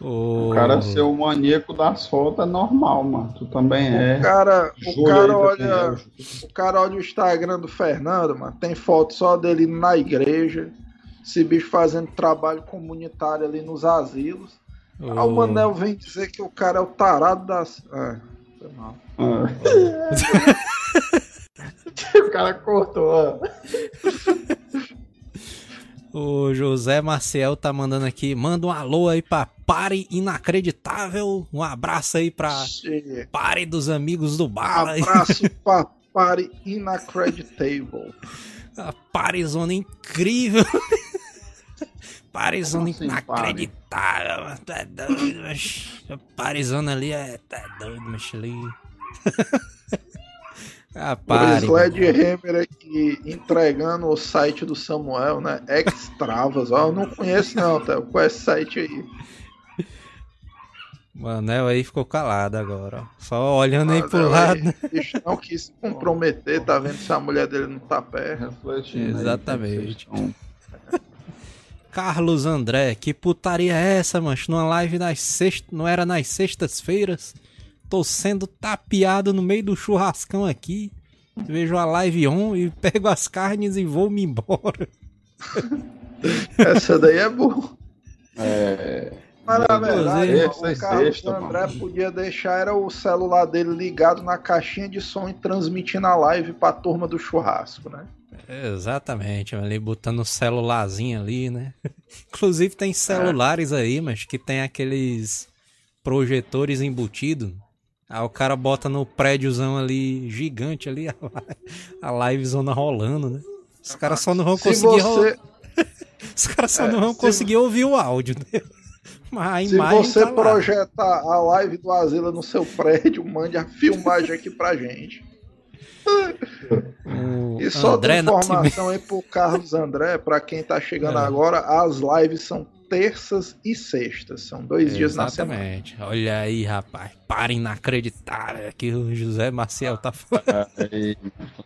O cara ser o maníaco das fotos é normal, mano. Tu também o é. Cara, o cara olha, é. o cara olha o Instagram do Fernando, mano. Tem foto só dele na igreja. Esse bicho fazendo trabalho comunitário ali nos asilos. Oh. Aí o Manel vem dizer que o cara é o tarado das. É, não. *laughs* o cara cortou. *laughs* O José Marcel tá mandando aqui, manda um alô aí pra Pare Inacreditável. Um abraço aí pra Sim. Pare dos amigos do Bala. Abraço *laughs* pra Pare Inacreditável. A Parezona incrível. Parezona assim, inacreditável. Pare? Tu é doido, mas... A Parezona ali é... Tá doido, mas ali... *laughs* Ah, pare, o Sledgehammer aqui entregando o site do Samuel, né? Extravas. Ó, eu não conheço não, tá? Qual é esse site aí? O Manel aí ficou calado agora, ó. Só olhando aí pro lado. *laughs* Aí, não quis se comprometer, tá vendo se a mulher dele não tá perto. Exatamente. Carlos André, que putaria é essa, mancho? Numa live nas sextas. Não era nas sextas-feiras? tô sendo tapeado no meio do churrascão aqui. Vejo a live on e *laughs* pego as carnes e vou me embora. Essa daí é boa. É. Mas na verdade, o Carlos sexta, André mano. podia deixar era o celular dele ligado na caixinha de som e transmitindo a live pra turma do churrasco, né? Exatamente, ali botando o celularzinho ali, né? *laughs* Inclusive tem celulares é. aí, mas que tem aqueles projetores embutidos Aí o cara bota no prédiozão ali, gigante ali, *laughs* a, a livezona rolando, né? Os caras só não vão Se conseguir você, *laughs* Os caras só É, não vão se- conseguir ouvir o áudio, né? Mas a se imagem você tá lá. projetar a live do Asila no seu prédio, mande a filmagem aqui pra gente. O E só André de informação aí pro Carlos André, pra quem tá chegando É. agora, as lives são terças e sextas. São dois dias na semana. Exatamente. Olha aí, rapaz. Parem inacreditável que o José Maciel tá falando.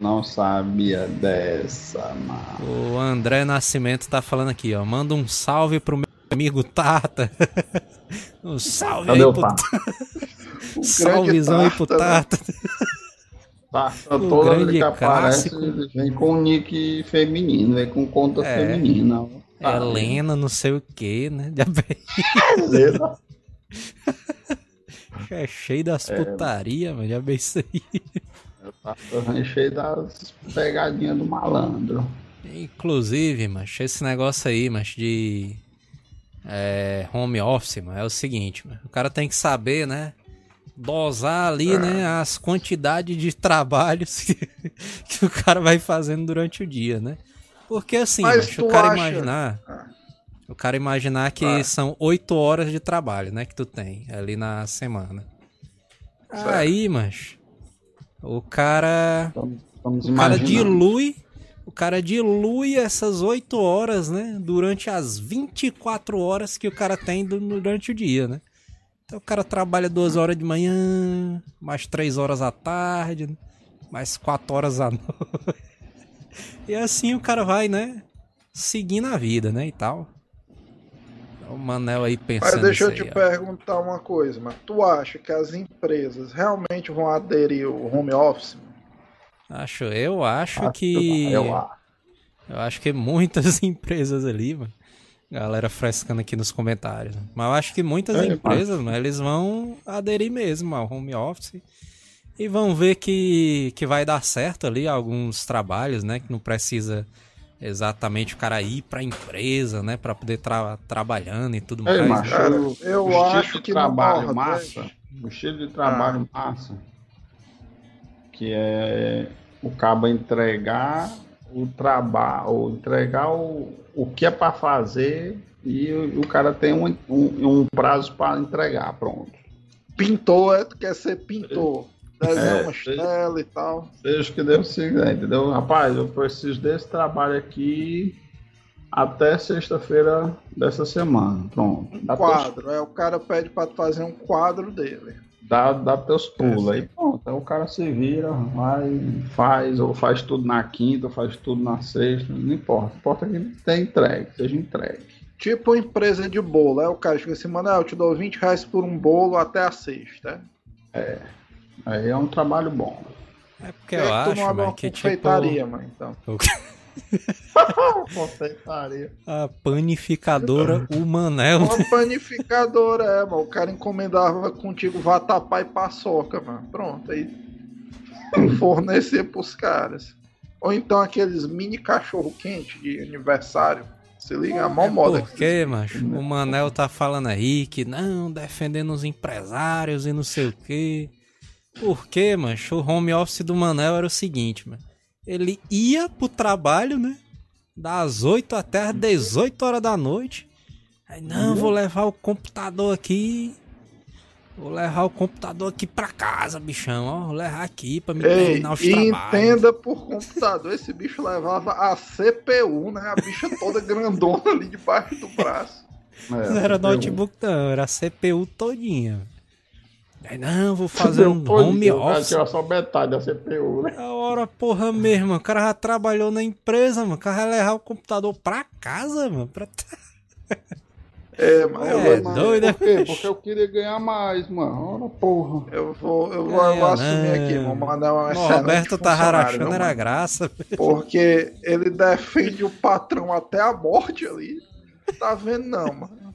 Não sabia dessa, mano. O André Nascimento tá falando aqui, ó. Manda um salve pro meu amigo Tata. *laughs* Um salve Cadê aí Tata? *laughs* Salvezão aí pro né? Tata. Passa O toda grande que aparece, clássico. vem com nick feminino, vem com conta É. feminina. Tá, Helena, não sei o que, né? Já beleza? *laughs* é cheio das putaria, mas já bem isso aí. Tá cheio das pegadinhas do malandro. Inclusive, mas esse negócio aí, mas de é, home office, mas é o seguinte, mas o cara tem que saber, né? Dosar ali, né? As quantidades de trabalhos que, *laughs* que o cara vai fazendo durante o dia, né? Porque assim, o cara acha- imaginar. Ah. O cara imaginar que Ah. são oito horas de trabalho, né? Que tu tem ali na semana. Certo. Aí, mas. O cara. Estamos, estamos O cara dilui. O cara dilui essas 8 horas, né? Durante as 24 horas que o cara tem du- durante o dia, né? Então o cara trabalha duas horas de manhã, mais três horas à tarde, né? mais quatro horas à *laughs* noite. E assim o cara vai, né? Seguindo a vida, né? E tal. O Manel aí pensando. Mas deixa eu te aí, ó. perguntar uma coisa, mas tu acha que as empresas realmente vão aderir ao home office? Acho, eu acho Acho que. Eu acho. Eu acho que muitas *laughs* empresas ali, mano. Galera frescando aqui nos comentários. Mas eu acho que muitas É, empresas, mano, eles vão aderir mesmo ao home office. E vão ver que, que vai dar certo ali alguns trabalhos, né? Que não precisa exatamente o cara ir pra empresa, né? Pra poder estar trabalhando e tudo Ei, mais. macho, o- eu estilo acho de que trabalho massa, o estilo de trabalho massa, que é o cabo entregar o trabalho, entregar o, o que é para fazer e o, o cara tem um, um, um prazo para entregar, pronto. Pintor, é, tu quer ser pintor. Desenhar É, umas telas e tal. Seja que Deus quiser, entendeu? Rapaz, eu preciso desse trabalho aqui até sexta-feira dessa semana, pronto. Um quadro. É, o cara pede pra tu fazer um quadro dele. Dá, dá teus pulos aí, pronto. Aí o cara se vira, vai, faz, ou faz tudo na quinta, ou faz tudo na sexta, não importa. Importa que tenha entregue, seja entregue. Tipo empresa de bolo. Aí o cara chega assim, mano, eu te dou 20 reais por um bolo até a sexta. Aí é um trabalho bom. É porque Por que eu é que tu acho, mano, uma que tipo. confeitaria, mano, então. *laughs* A panificadora, o Manel. Uma *laughs* panificadora, é, mano. O cara encomendava contigo vatapá e paçoca, mano. Pronto, aí *laughs* fornecer pros caras. Ou então aqueles mini cachorro quente de aniversário. Se liga, a mó moda. Por quê, macho? O Manel tá falando aí que não, defendendo os empresários e não sei o quê. Por quê, macho? O home office do Manel era o seguinte, mano. Ele ia pro trabalho, né? Das 8 até as 18 horas da noite. Aí, não, vou levar o computador aqui. Vou levar o computador aqui pra casa, bichão. Ó, vou levar aqui pra me Ei, terminar os e trabalhos. entenda por computador, esse bicho levava a CPU, né? A bicha toda grandona ali debaixo do braço. É, Não era eu- notebook, não, era a CPU todinha. Não, vou fazer eu um home cara office. tinha só metade da CPU, né? A hora, porra mesmo, o cara já trabalhou na empresa, mano. O cara vai levar o computador pra casa, mano. Pra... *laughs* É, mas eu, É, vou, doido, né? Por quê? Porque eu queria ganhar mais, mano. Ora, porra. eu vou, eu vou, eu vou É, assumir né? aqui, vou mandar uma O Roberto tá viu, era graça. *laughs* Porque ele defende o patrão até a morte ali. Tá vendo, não, mano.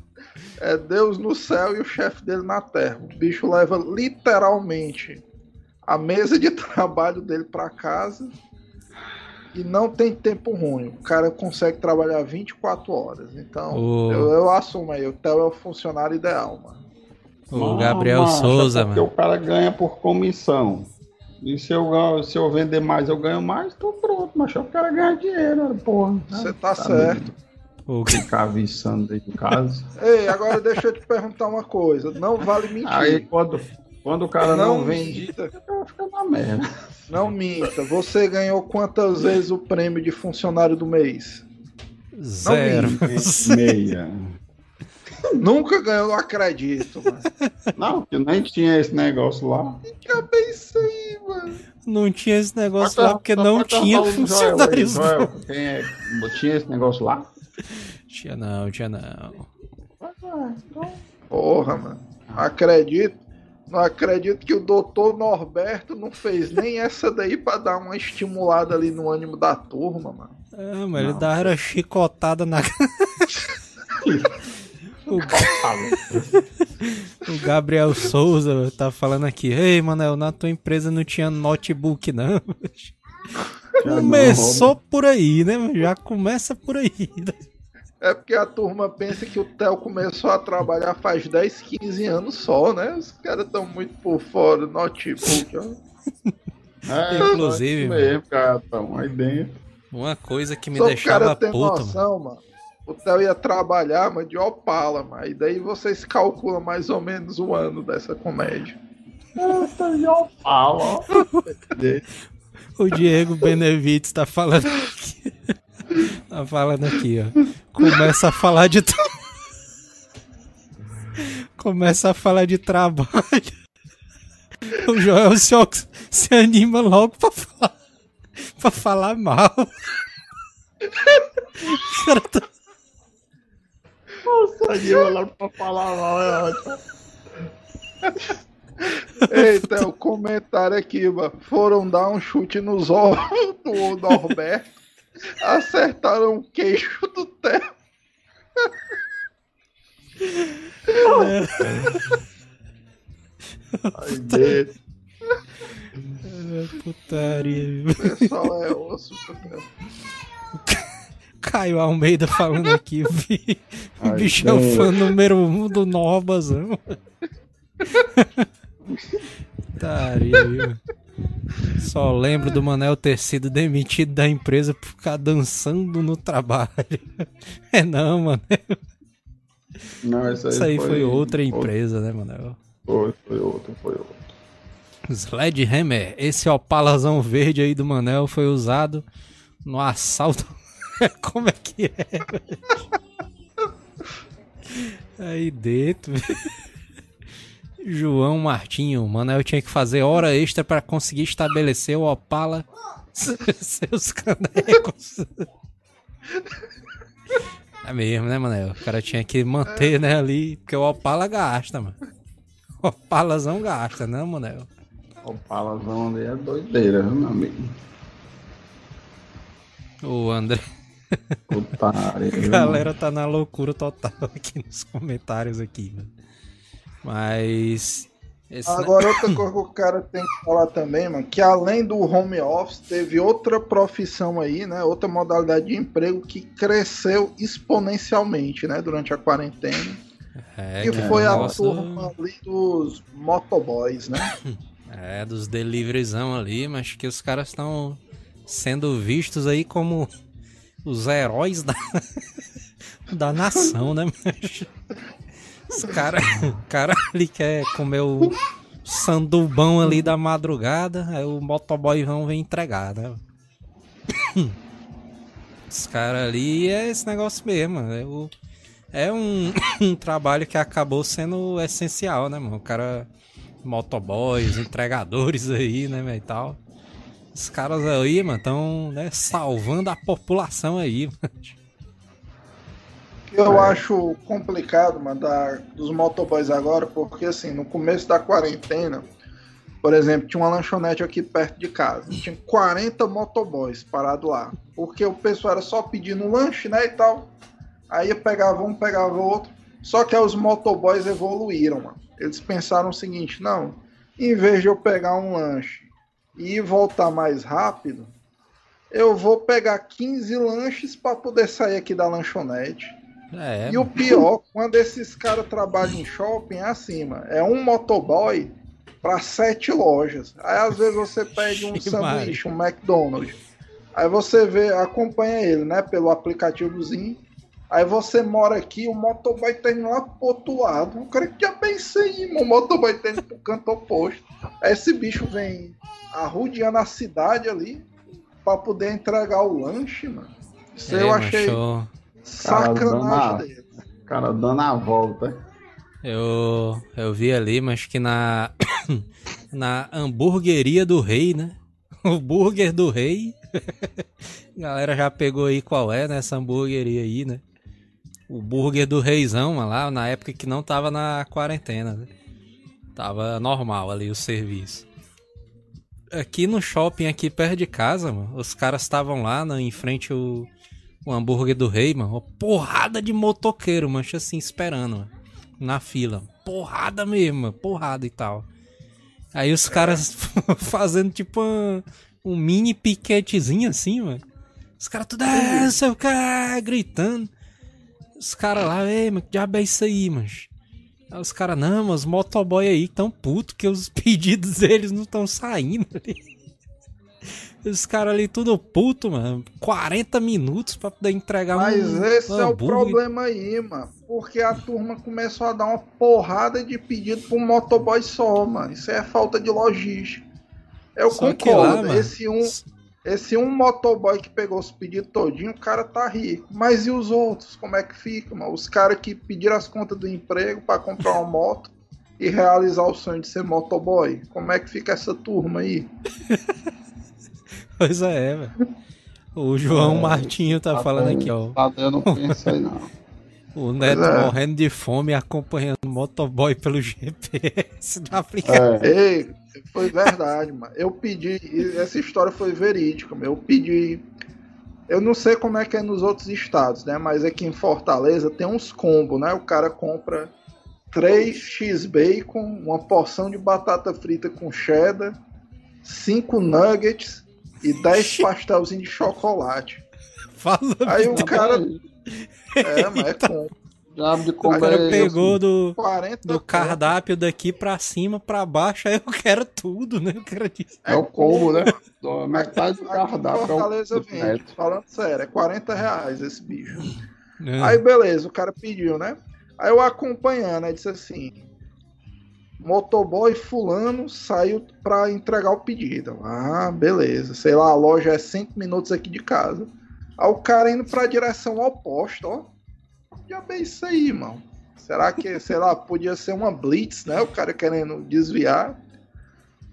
É Deus no céu e o chefe dele na terra. O bicho leva literalmente a mesa de *laughs* trabalho dele pra casa e não tem tempo ruim. O cara consegue trabalhar 24 horas. Então, O- eu, eu assumo aí. O Theo é o funcionário ideal, mano. O Gabriel Souza, é porque mano. o cara ganha por comissão. E se eu, ganho- se eu vender mais, eu ganho mais, tô pronto. Mas o cara ganha dinheiro, porra. Você tá certo. O- Ficar avisando dentro de casa. *laughs* Ei, agora deixa eu te perguntar uma coisa. Não vale mentir. Aí quando, quando o cara não, não vende, fica, fica na merda. Não minta. Você ganhou quantas vezes o prêmio de funcionário do mês? Zero. Meia. Nunca ganhou, não acredito, mano. Não, que nem tinha esse negócio lá. Acabei isso aí, mano. Não tinha esse negócio Bota- lá porque bota- não bota tinha Joel funcionários. Joel, não. quem é- tinha esse negócio lá? Tinha não, tinha não. Porra, mano. Acredito. Não acredito que o doutor Norberto não fez nem essa daí pra dar uma estimulada ali no ânimo da turma, mano. Ah, mas ele dava era chicotada na. *laughs* o, o Gabriel Souza tá falando aqui. Ei, Manel, na tua empresa não tinha notebook, não. Começou por aí, né? Já começa por aí. É porque a turma pensa que o Theo começou a trabalhar faz 10, 15 anos só, né? Os caras estão muito por fora, notebook, ó. *laughs* É, Inclusive, isso mesmo, cara, tão aí dentro. Uma coisa que me Só o deixava cara ter puto, mano. noção, mano. O Theo ia trabalhar, mas de Opala, mano. E daí vocês calculam mais ou menos o ano dessa comédia. Fala, ó. *laughs* O Diego Benevides tá falando aqui. Tá falando aqui, ó. Começa a falar de. tra- Começa a falar de trabalho. O Joel se, se anima logo pra falar. Pra falar mal. O cara tá- Nossa, eu lá pra falar mal, é ótimo. Eita, o comentário aqui, mano. Foram dar um chute nos ovos do Norberto. Acertaram o queixo do Theo. Aí dentro. Putaria. O pessoal é osso, Theo. Caio Almeida falando aqui. O Ai, bicho é o Deus. fã número um do Norbazão. Viu? Só lembro do Manel ter sido demitido da empresa por ficar dançando no trabalho. *laughs* É não, mano. Não, isso aí, Isso aí foi outra empresa, né, Manel? Foi, foi outro, foi outro. Sledgehammer, esse opalazão verde aí do Manel foi usado no assalto. *laughs* Como é que é? *laughs* aí dentro. João Martinho, Manel tinha que fazer hora extra pra conseguir estabelecer o Opala *laughs* seus canecos. É mesmo, né, Manel? O cara tinha que manter, né, ali, porque o Opala gasta, mano. O Opalazão gasta, né, Manel? O palazão ali é doideira, viu, meu amigo? O André. Putaria. A *laughs* galera tá na loucura total aqui nos comentários aqui, mano. Mas. Esse Agora, outra coisa que o cara tem que falar também, mano, que além do home office, teve outra profissão aí, né? Outra modalidade de emprego que cresceu exponencialmente, né? Durante a quarentena. é, que que foi a negócio- turma ali dos motoboys, né? *laughs* É, dos deliveryzão ali, mas que os caras estão sendo vistos aí como os heróis da, *laughs* da nação, né? Mas os caras *laughs* cara ali quer comer o sandubão ali da madrugada, aí o motoboyzão vem entregar, né? *coughs* Os caras ali é esse negócio mesmo, é, o, é um, *coughs* um trabalho que acabou sendo essencial, né, mano? O cara motoboys, entregadores aí, né, velho, e tal. Os caras aí, mano, estão né, salvando a população aí, mano. Eu acho complicado, mano, da, dos motoboys agora, porque assim, no começo da quarentena, por exemplo, tinha uma lanchonete aqui perto de casa. Tinha 40 motoboys parados lá. Porque o pessoal era só pedindo lanche, né, e tal. Aí pegava um, pegava outro. Só que aí os motoboys evoluíram, mano. Eles pensaram o seguinte, não, em vez de eu pegar um lanche e voltar mais rápido, eu vou pegar 15 lanches para poder sair aqui da lanchonete É, E o pior, quando esses caras trabalham em shopping, é assim, mano. É um motoboy para sete lojas. Aí às vezes você pede um *laughs* sanduíche, um McDonald's. Aí você vê, acompanha ele, né, pelo aplicativozinho. Aí você mora aqui, o motoboy tá indo lá pro outro lado. O cara que já pensei, mano. O motoboy tá indo pro canto oposto. Aí esse bicho vem arrudeando a cidade ali pra poder entregar o lanche, mano. Isso é, eu achei macho, sacanagem. O cara dando a volta. eu, eu vi ali, mas que na, *coughs* na hamburgueria do rei, né? *laughs* O burger do rei. A *laughs* galera já pegou aí qual é nessa hamburgueria aí, né? O burger do reizão, mano, lá na época que não tava na quarentena, né? Tava normal ali o serviço. Aqui no shopping, aqui perto de casa, mano, os caras estavam lá né, em frente o, o hambúrguer do rei, mano. Uma porrada de motoqueiro, mancha assim, esperando, mano, na fila. Porrada mesmo, mano, porrada e tal. Aí os caras *laughs* fazendo tipo uma- um mini piquetezinho assim, mano. Os caras tudo, é, sei o que, gritando. Os caras lá, ei, mas que diabo é isso aí, mano? Aí os caras, não, mas os motoboy aí tão puto que os *laughs* pedidos deles não estão saindo. Os caras ali tudo puto, mano. 40 minutos pra poder entregar Mas um esse é o problema aí, mano. Porque a turma começou a dar uma porrada de pedido pro motoboy só, mano. Isso é falta de logística. Eu Só concordo. lá, esse, um, esse um motoboy que pegou os pedidos todinho, o cara tá rico. Mas e os outros? Como é que fica, mano? Os caras que pediram as contas do emprego pra comprar uma moto e realizar o sonho de ser motoboy. Como é que fica essa turma aí? *laughs* Pois é, velho. O João Martinho tá falando aqui, ó. Eu não penso aí, não. *laughs* O Neto é. morrendo de fome acompanhando o motoboy pelo GPS do aplicativo. É, Ei, foi verdade, mano. Eu pedi, essa história foi verídica, mano. Eu pedi. Eu não sei como é que é nos outros estados, né? Mas aqui em Fortaleza tem uns combos, né? O cara compra 3 X-Bacon, uma porção de batata frita com cheddar, 5 nuggets e 10 pastelzinhos de chocolate. *laughs* Fala, Aí o cara. É, mas é com Diabo de o cara é pegou do, 40 do cardápio daqui pra cima, pra baixo, aí eu quero tudo, né? Eu quero disso. É o combo, né? Metade do cardápio é o Fortaleza do vende. Falando sério, é 40 reais esse bicho. É. Aí beleza, o cara pediu, né? Aí eu acompanhando, aí disse assim: motoboy fulano saiu pra entregar o pedido. Ah, beleza. Sei lá, a loja é 5 minutos aqui de casa. Aí o cara indo pra direção oposta, ó. Já bem isso aí, irmão. Será que, *laughs* sei lá, podia ser uma blitz, né? O cara querendo desviar.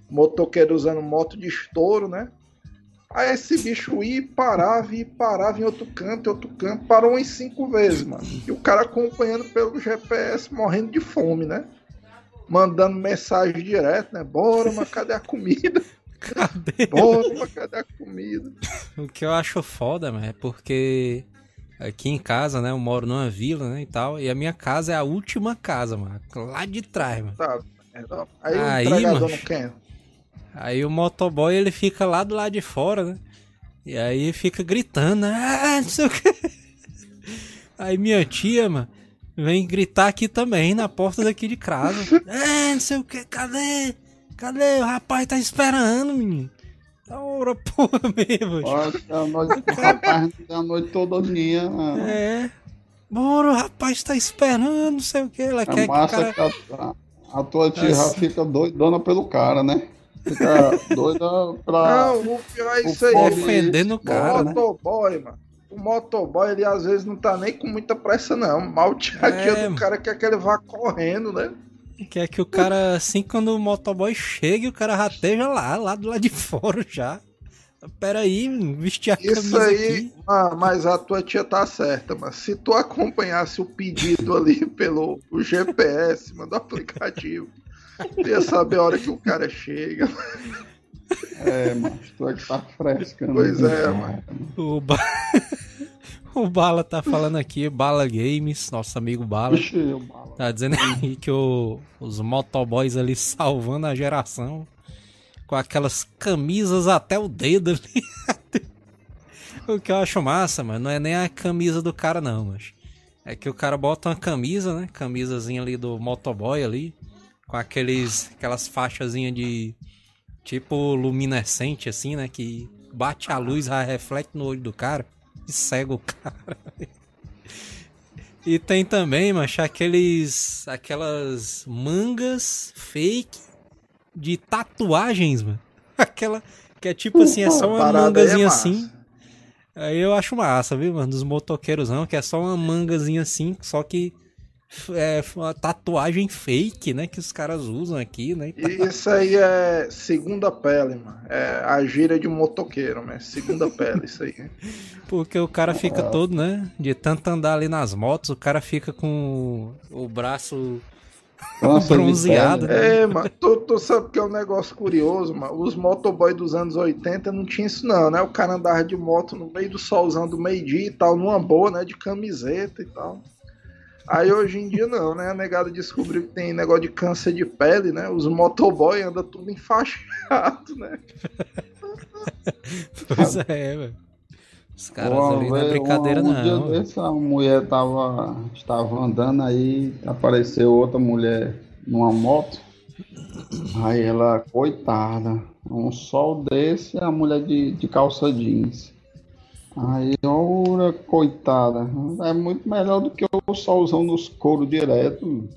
Motoqueiro usando moto de estouro, né? Aí esse bicho ia parava e parava em outro canto, em outro canto, parou umas cinco vezes, mano. E o cara acompanhando pelo GPS, morrendo de fome, né? Mandando mensagem direto, né? Bora, mas cadê a comida? Cadê? Bora, mas cadê a comida? O que eu acho foda, mano, é porque aqui em casa, né, eu moro numa vila, né, e tal, e a minha casa é a última casa, mano, lá de trás, mano. Tá, aí, Aí, o entregador macho. não quer. Aí o motoboy, ele fica lá do lado de fora, né, e aí fica gritando, ah, não sei o que. Aí minha tia, mano, vem gritar aqui também, na porta daqui de casa. *laughs* É, não sei o que, cadê? Cadê? O rapaz tá esperando, menino. Da hora, *laughs* porra mesmo. Olha, a noite, o rapaz a noite todinha. É. Bora, o rapaz tá esperando, não sei o que. Ela É quer que o massa cara. que a, a tua tia já Nossa. fica doidona pelo cara, né? Fica *laughs* doida pra. Não, o pior é isso aí. pobre Defendendo o cara, o né? motoboy, mano. O motoboy, ele às vezes não tá nem com muita pressa, não. Mal tia É, do cara quer que ele vá correndo, né? Quer que o cara, assim, quando o motoboy chega, o cara rateja lá, lá do lado de fora já. Pera aí, vestir a Isso camisa aí, aqui. ah, mas a tua tia tá certa, mas se tu acompanhasse o pedido ali *laughs* pelo o GPS, mano, do aplicativo, tu ia saber a hora que o cara chega. É, mas tu é que tá fresca. né? Pois é, mano. O, ba... *laughs* o Bala tá falando aqui, Bala Games, nosso amigo Bala. Ixi, o bala. Tá dizendo aí que o- os motoboys ali salvando a geração. Com aquelas camisas até o dedo ali. *laughs* o que eu acho massa, mano, não é nem a camisa do cara, não, mas. É que o cara bota uma camisa, né? Camisazinha ali do motoboy ali. Com aqueles, aquelas faixazinhas de. Tipo luminescente, assim, né? Que bate a luz, reflete no olho do cara e cega o cara. E tem também, macho, aqueles. aquelas mangas fake de tatuagens, mano. *laughs* Aquela. Que é tipo assim, é só uma é mangazinha assim. Aí eu acho massa, viu, mano? Dos motoqueiros não, que é só uma mangazinha assim, só que é uma tatuagem fake, né? Que os caras usam aqui, né? E Isso aí é segunda pele, mano. É a gíria de um motoqueiro, mas segunda pele, isso aí. *laughs* Porque o cara fica todo, né? De tanto andar ali nas motos, o cara fica com o braço Nossa, bronzeado. pele. É, mano, tu, tu sabe que é um negócio curioso, mano. Os motoboys dos anos 80 não tinha isso, não, né? O cara andava de moto no meio do solzão do meio-dia e tal, numa boa, né? De camiseta e tal. Aí hoje em dia não, né? A negada descobriu que tem negócio de câncer de pele, né? Os motoboys andam tudo enfaixado, né? *laughs* Pois é, velho. Os caras Uma ali não é brincadeira, um, um dia não. desse, a mulher tava, estava andando aí, apareceu outra mulher numa moto. Aí ela, coitada, um sol desse, a mulher de, de calça jeans. Aí, ora, coitada, é muito melhor do que o solzão nos couro direto.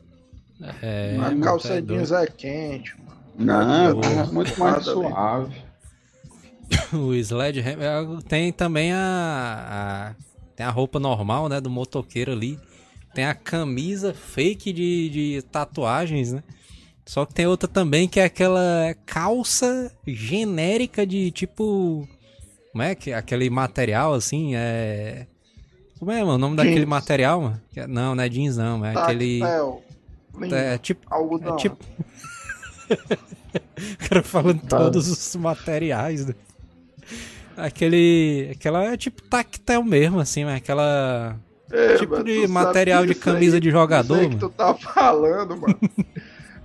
É, a mano, calça jeans é quente, mano. Não, é muito mais suave. *laughs* O Sledgehammer tem também a, a- tem a roupa normal, né, do motoqueiro ali. Tem a camisa fake de, de tatuagens, né? Só que tem outra também que é aquela calça genérica de tipo, como é que aquele material assim, é Como é, mano, o nome daquele Jeans. material, mano? É- Não, não é jeans não, é aquele Tactel, linho, é tipo algodão. é tipo *laughs* O cara falando todos os materiais. Né? Aquele. Aquela é tipo tactel mesmo, assim, mas aquela. É, tipo mano, de material de isso aí- camisa de jogador, Isso aí que mano. tu tá falando, mano.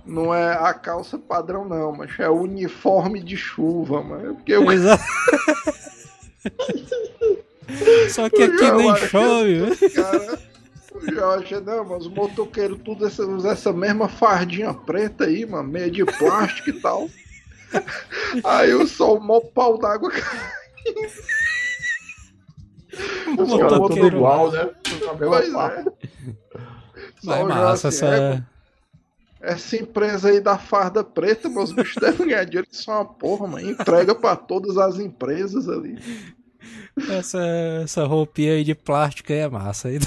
Não é a calça padrão, não, mas é o uniforme de chuva, mano. Porque eu Exato. *laughs* *laughs* Só que aqui nem acho chove, né? cara. Eu achei, não, mas os motoqueiros tudo essa, usam essa mesma fardinha preta aí, mano, meia de plástico e tal. Aí o sol, mó pau d'água. O *laughs* Os caras tudo igual, né? Pois é. Mas é massa essa. Essa empresa aí da farda preta, meus bichos *laughs* devem ganhar dinheiro, que são uma porra, mano. Entrega pra todas as empresas ali. Essa, essa roupinha aí de plástico aí é massa aí.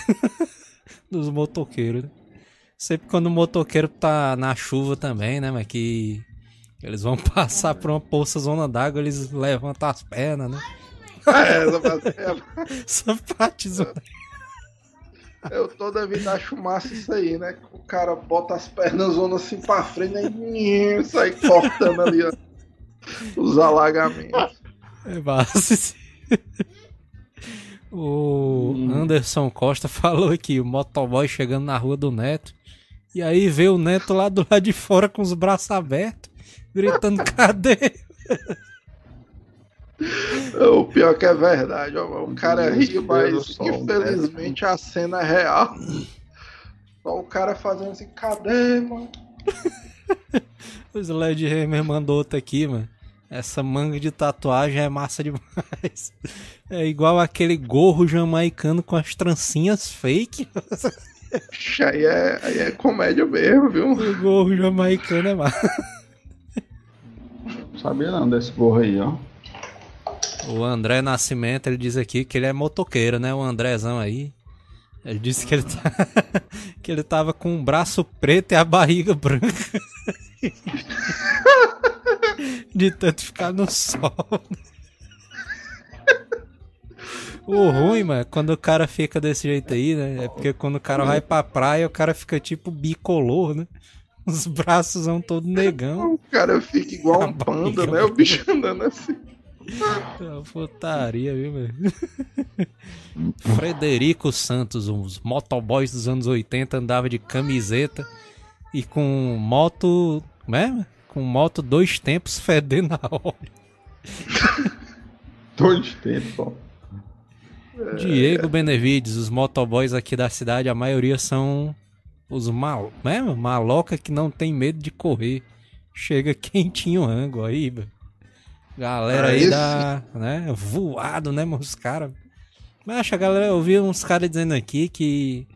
*laughs* Dos motoqueiros, né? Sempre quando o motoqueiro tá na chuva também, né? Mas que eles vão *laughs* passar por uma poça zona d'água, eles levantam as pernas, né? É, essa- Essa parte zona... eu toda vida acho massa isso aí, né? O cara bota as pernas assim pra frente e aí, sai cortando ali, ó. Os alagamentos. É massa. O Anderson Costa *laughs* falou aqui, o motoboy chegando na rua do Neto. E aí vê o Neto lá do lado de fora com os braços abertos, gritando, *laughs* cadê? *laughs* O pior que é verdade, ó, o cara Deus ri, mas infelizmente a cena é real. *laughs* Só o cara fazendo assim, cadê, mano? *laughs* O Sledgehammer mandou outra aqui, mano. Essa manga de tatuagem é massa demais. É igual aquele gorro jamaicano com as trancinhas fake. Aí é, aí é comédia mesmo, viu? O gorro jamaicano é massa. Não sabia não desse gorro aí, ó. O André Nascimento, ele diz aqui que ele é motoqueiro, né? O Andrezão aí. Ele disse que ele, tá... *laughs* que ele tava com o braço preto e a barriga branca. *laughs* De tanto ficar no sol. O ruim, mano, quando o cara fica desse jeito aí, né? É porque quando o cara vai pra praia, o cara fica tipo bicolor, né? Os braços são todo negão. O cara fica igual um panda, né? O bicho andando assim. É putaria, viu, velho? *laughs* Frederico Santos, os motoboys dos anos 80, andava de camiseta e com moto. Como é? Com moto dois tempos *laughs* fedendo a óleo. *laughs* Dois tempos, ó. Diego Benevides, os motoboys aqui da cidade, a maioria são os mal, né? maloca que não tem medo de correr. Chega quentinho ângulo aí, velho. Galera Ah, aí da, né, voado, né, mano, os caras. Mas acho a galera, eu vi uns caras dizendo aqui que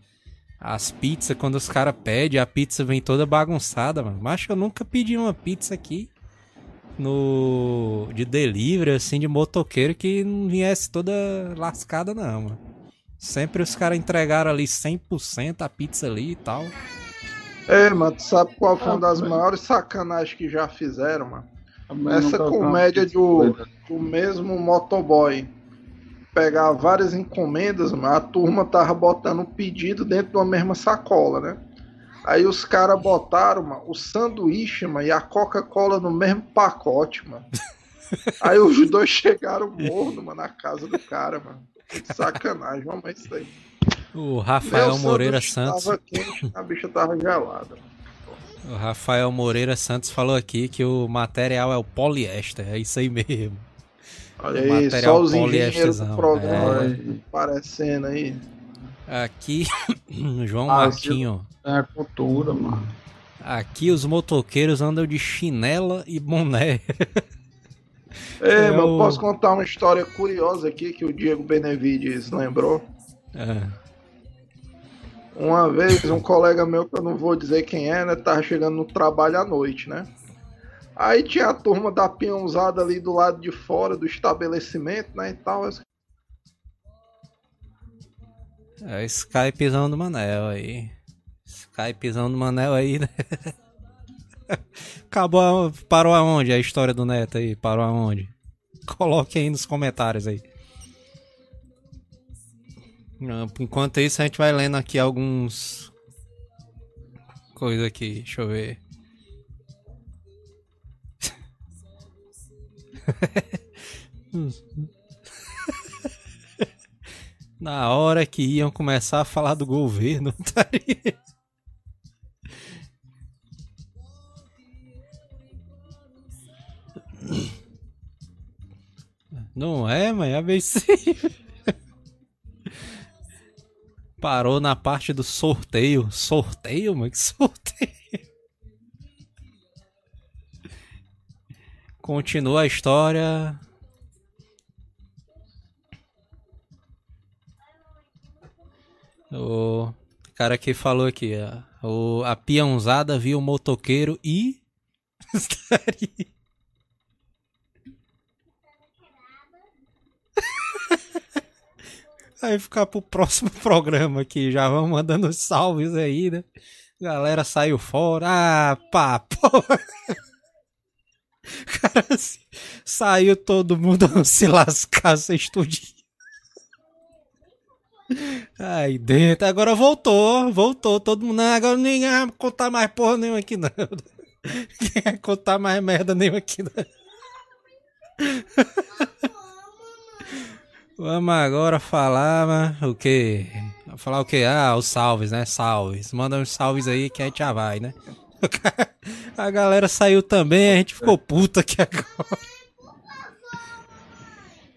as pizzas, quando os caras pedem, a pizza vem toda bagunçada, mano. Mas acho que eu nunca pedi uma pizza aqui no de delivery, assim, de motoqueiro que não viesse toda lascada, não, mano. Sempre os caras entregaram ali 100% a pizza ali e tal. É, mano, tu sabe qual foi uma das Ah, velho. maiores sacanagens que já fizeram, mano? Também Essa comédia do, do mesmo motoboy pegar várias encomendas, mano, a turma tava botando o pedido dentro de uma mesma sacola, né? Aí os caras botaram, mano, o sanduíche, mano, e a Coca-Cola no mesmo pacote, mano. *laughs* Aí os dois chegaram mornos, mano, na casa do cara, mano. Que sacanagem, vamos ver isso aí. O Rafael Meu Moreira Santos. Tava quente, a bicha tava gelada. O Rafael Moreira Santos falou aqui que o material é o poliéster. É isso aí mesmo. Olha O aí, só os engenheiros do programa é. aí aparecendo aí. Aqui, *coughs* João Ah, Martinho. É cultura, mano. Aqui os motoqueiros andam de chinela e boné. É, mas eu o- posso contar uma história curiosa aqui que o Diego Benevides lembrou. É. Uma vez, um colega meu, que eu não vou dizer quem é, né, tava chegando no trabalho à noite, né? Aí tinha a turma da peãozada ali do lado de fora do estabelecimento, né, e tal. É Skypezão do Manel aí. Skypezão do Manel aí, né? Acabou. Parou aonde a história do Neto aí? Parou aonde? Coloque aí nos comentários aí. Enquanto isso, a gente vai lendo aqui alguns. Coisa aqui, deixa eu ver. *laughs* Na hora que iam começar a falar do governo, *laughs* tá aí. Não é, mãe? É bem simples. *laughs* Parou na parte do sorteio. Sorteio, mano? Que sorteio? Continua a história. O cara que falou aqui, ó, o, a peãozada viu o motoqueiro e. *laughs* Aí ficar pro próximo *laughs* programa aqui, já vamos mandando os salves aí, né? Galera saiu fora. Ah, pá, pô. *laughs* Cara, se- saiu todo mundo *laughs* se lascar, sem estudinho. Aí dentro, agora voltou, voltou, todo mundo. Não, agora ninguém vai contar mais porra nenhuma aqui, não. Ninguém vai contar mais merda nenhuma aqui, não. Vamos agora falar mas, o quê? Falar o quê? Ah, os salves, né? Salves. Manda uns salves aí que a gente já vai, né? *laughs* A galera saiu também, a gente ficou puta aqui agora.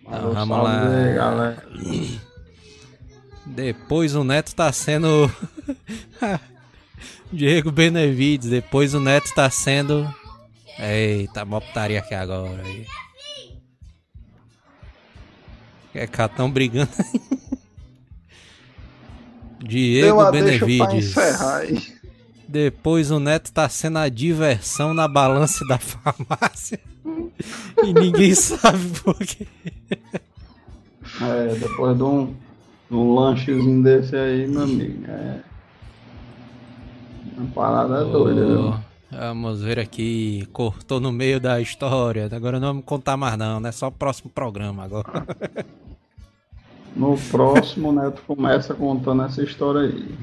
Valeu, vamos lá. aí. *clears throat* Depois o Neto tá sendo. *laughs* Diego Benevides. Depois o Neto tá sendo. Eita, mó putaria aqui agora. Aí. É catão brigando. *laughs* Diego Deu Benevides. Depois o Neto tá sendo a diversão na balança da *laughs* farmácia. e ninguém *laughs* sabe por quê. É, depois de um, de um lanchezinho desse aí, meu amigo. É. A parada é doida, viu? Vamos ver aqui. Cortou no meio da história. Agora não vamos contar mais não, né? Só o próximo programa agora. *laughs* No próximo, o Neto começa contando essa história aí.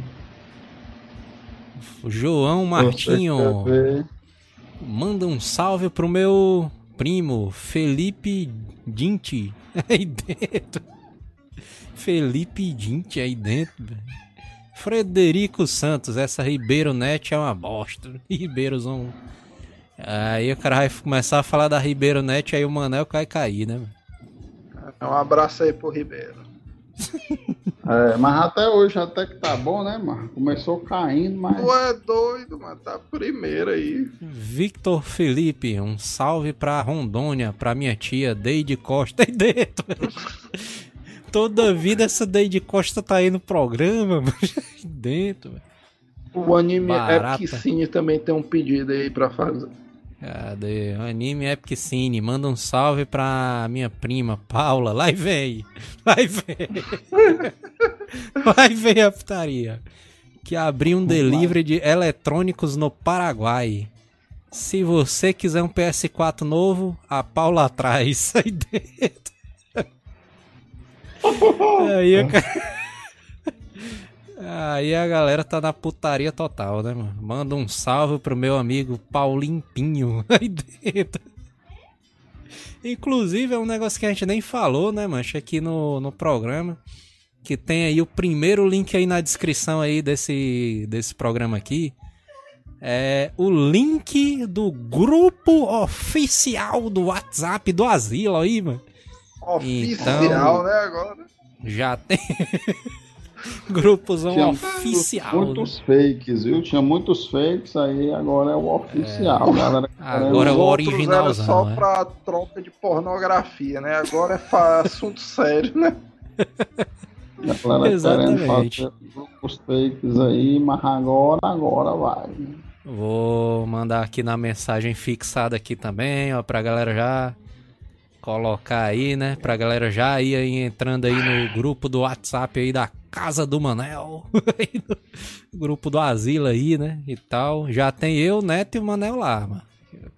João Martinho manda um salve pro meu primo Felipe Dinti *laughs* aí dentro. Felipe Dinti aí dentro. velho. Frederico Santos, essa Ribeiro Net é uma bosta. *laughs* Ribeirozão. Aí o cara vai começar a falar da Ribeiro Net, aí o Manel vai cair, né? Um abraço aí pro Ribeiro. *laughs* É, mas até hoje até que tá bom, né, mano? Começou caindo, mas. Tu é doido, mano. Tá primeiro aí. Victor Felipe, um salve pra Rondônia, pra minha tia Deide Costa aí dentro. *laughs* Toda vida essa Deide Costa tá aí no programa, *laughs* dentro, velho. O anime Barata. Epic Cine também tem um pedido aí pra fazer. Cadê? Anime Epic Cine. Manda um salve pra minha prima Paula. Lá vem. Lá vem. *laughs* Lá vem a putaria. Que abriu um delivery de eletrônicos no Paraguai. Se você quiser um PS4 novo, a Paula atrás. *laughs* Aí dentro. Aí a, ca- Aí a galera tá na putaria total, né, mano? Manda um salve pro meu amigo Paulinho Pinho *laughs* aí dentro. Inclusive, é um negócio que a gente nem falou, né, mancha, aqui no, no programa. Que tem aí o primeiro link aí na descrição aí desse, desse programa aqui. É o link do grupo oficial do WhatsApp do Asilo aí, mano. Oficial, Então- né, agora. Já tem. *laughs* Grupozão Tinha oficial. né? Muitos fakes, viu? Tinha muitos fakes, aí agora é o oficial, galera. Agora é Os o Era só né? pra troca de pornografia, né? Agora é *laughs* assunto sério, né? *laughs* Galera Exatamente. querendo fazer grupos fakes aí, mas agora, agora vai. Vou mandar aqui na mensagem fixada aqui também, ó, pra galera já colocar aí, né? Pra galera já ir aí entrando aí no grupo do WhatsApp aí da Casa do Manel. *laughs* grupo do Asilo aí, né? E tal. Já tem eu, Neto e o Manel lá, mano.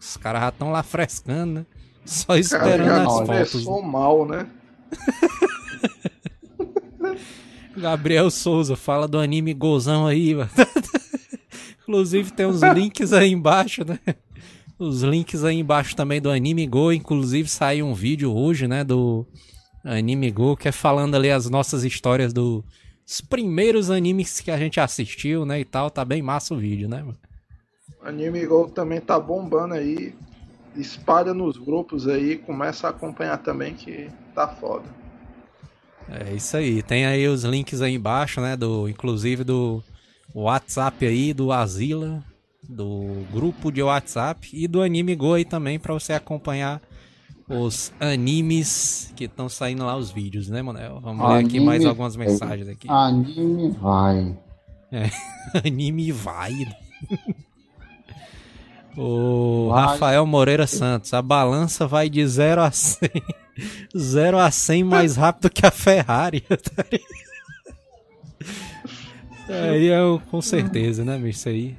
Os caras já estão lá frescando, né? Só Cara, esperando já as fotos. começou mal, né? *laughs* Gabriel Souza, fala do anime Gozão aí, mano. *laughs* Inclusive tem uns links aí embaixo, né? Os links aí embaixo também do Anime Go. Inclusive saiu um vídeo hoje, né? Do Anime Go, que é falando ali as nossas histórias dos primeiros animes que a gente assistiu, né? E tal. Tá bem massa o vídeo, né? mano? Anime Go também tá bombando aí. Espalha nos grupos aí, começa a acompanhar também que tá foda. É isso aí. Tem aí os links aí embaixo, né? Do, inclusive do WhatsApp aí, do Asila, do grupo de WhatsApp e do Anime Go aí também pra você acompanhar os animes que estão saindo lá os vídeos, né, Manel? Vamos ler aqui Anime- mais algumas mensagens aqui. Anime vai. *laughs* Anime vai. *laughs* O Vai. Rafael Moreira Santos, a balança vai de 0 a 100. 0 *laughs* a 100 mais rápido que a Ferrari. Aí eu, com certeza, né, bicho? Isso aí.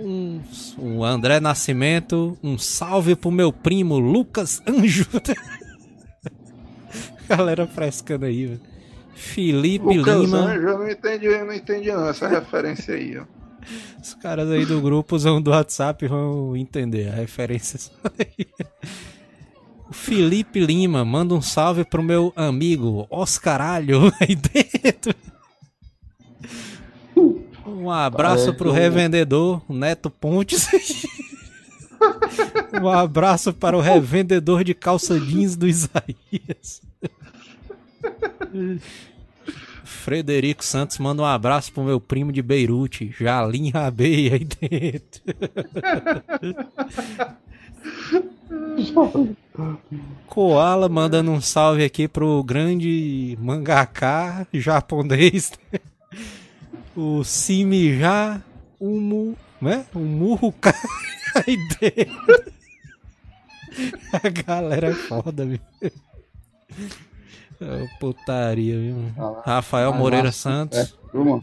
Um, o André Nascimento, um salve pro meu primo Lucas Anjo. *laughs* Galera frescando aí, velho. Felipe Lucas Lima. Anjo, eu não entendi, eu não entendi não essa referência aí, ó. Os caras aí do grupo do WhatsApp vão entender a referência. O Felipe Lima manda um salve pro meu amigo Oscaralho *laughs* aí dentro. Um abraço Parece pro um- revendedor Neto Pontes. *laughs* Um abraço para o revendedor de calça jeans do Isaías. Frederico Santos manda um abraço pro meu primo de Beirute, Jalim Rabei aí dentro. *laughs* Koala mandando um salve aqui pro grande mangaká japonês. O Simija Umu, né? O Murro *laughs* dentro. A galera é foda, viu? Ô, putaria, viu? Rafael Moreira Santos. É.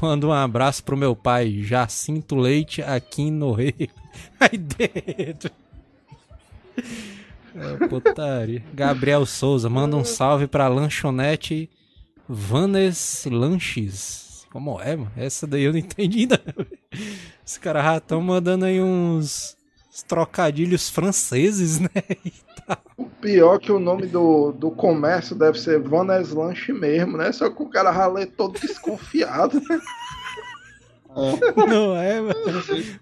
Manda um abraço pro meu pai, Jacinto Leite, aqui no Rio. *laughs* Aí dentro. É, putaria. Gabriel Souza, manda um salve pra lanchonete Vanes Lanches. Como é, mano? Essa daí eu não *laughs* entendi ainda. Os caras já estão mandando aí uns, uns trocadilhos franceses, né? *laughs* O pior que o nome do, do comércio deve ser Vanes Lanche mesmo, né? Só que o cara ralê todo desconfiado. né? Não é, mano?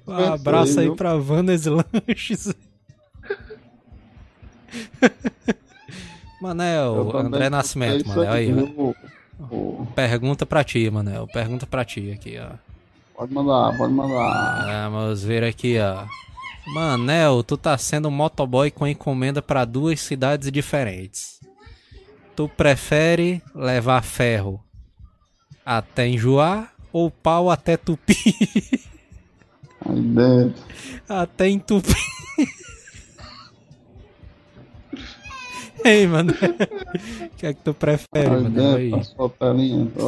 Um abraço aí pra Vanes Lanches. *laughs* Manel, André Nascimento, Manel, aí, viu? O- Pergunta pra ti, Manel. Pergunta pra ti aqui, ó. Pode mandar, pode mandar. Vamos ver aqui, ó. Manel, tu tá sendo motoboy com encomenda pra duas cidades diferentes. Tu prefere levar ferro até enjoar ou pau até tupi? *laughs* Aí dentro. até entupir. Ei, mano. O que é que tu prefere, Aí mano? Aí. passou a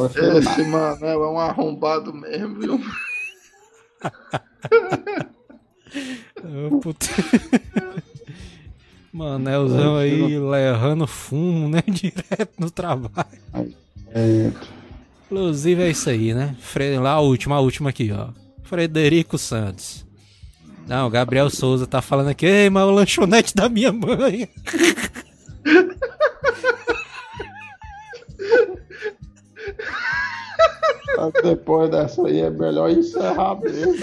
achando Esse Manel é um arrombado mesmo, viu? Ô, puta. Manelzão aí lerrando fumo, né? *laughs* Direto no trabalho. dentro. Inclusive é isso aí, né? Fre... Lá a última, a última aqui, ó. Frederico Santos. Não, Gabriel Souza tá falando aqui, ei, mas o lanchonete da minha mãe. *laughs* Depois dessa aí é melhor encerrar mesmo.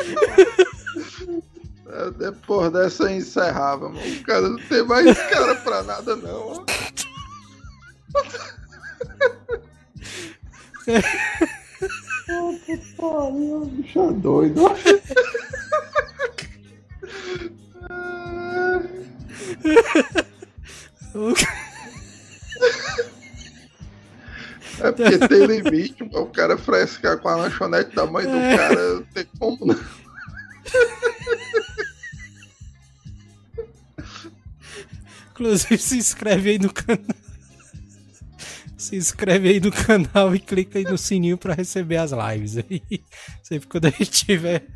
É, Depois dessa eu encerrava, mano. O cara não tem mais cara pra nada, não. ó. Pariu, bicho é doido. *laughs* É porque tem limite, o cara frescar com a lanchonete da mãe do cara, não tem como não. Inclusive se inscreve aí no canal. Se inscreve aí no canal e clica aí no sininho pra receber as lives aí. Sempre quando a gente tiver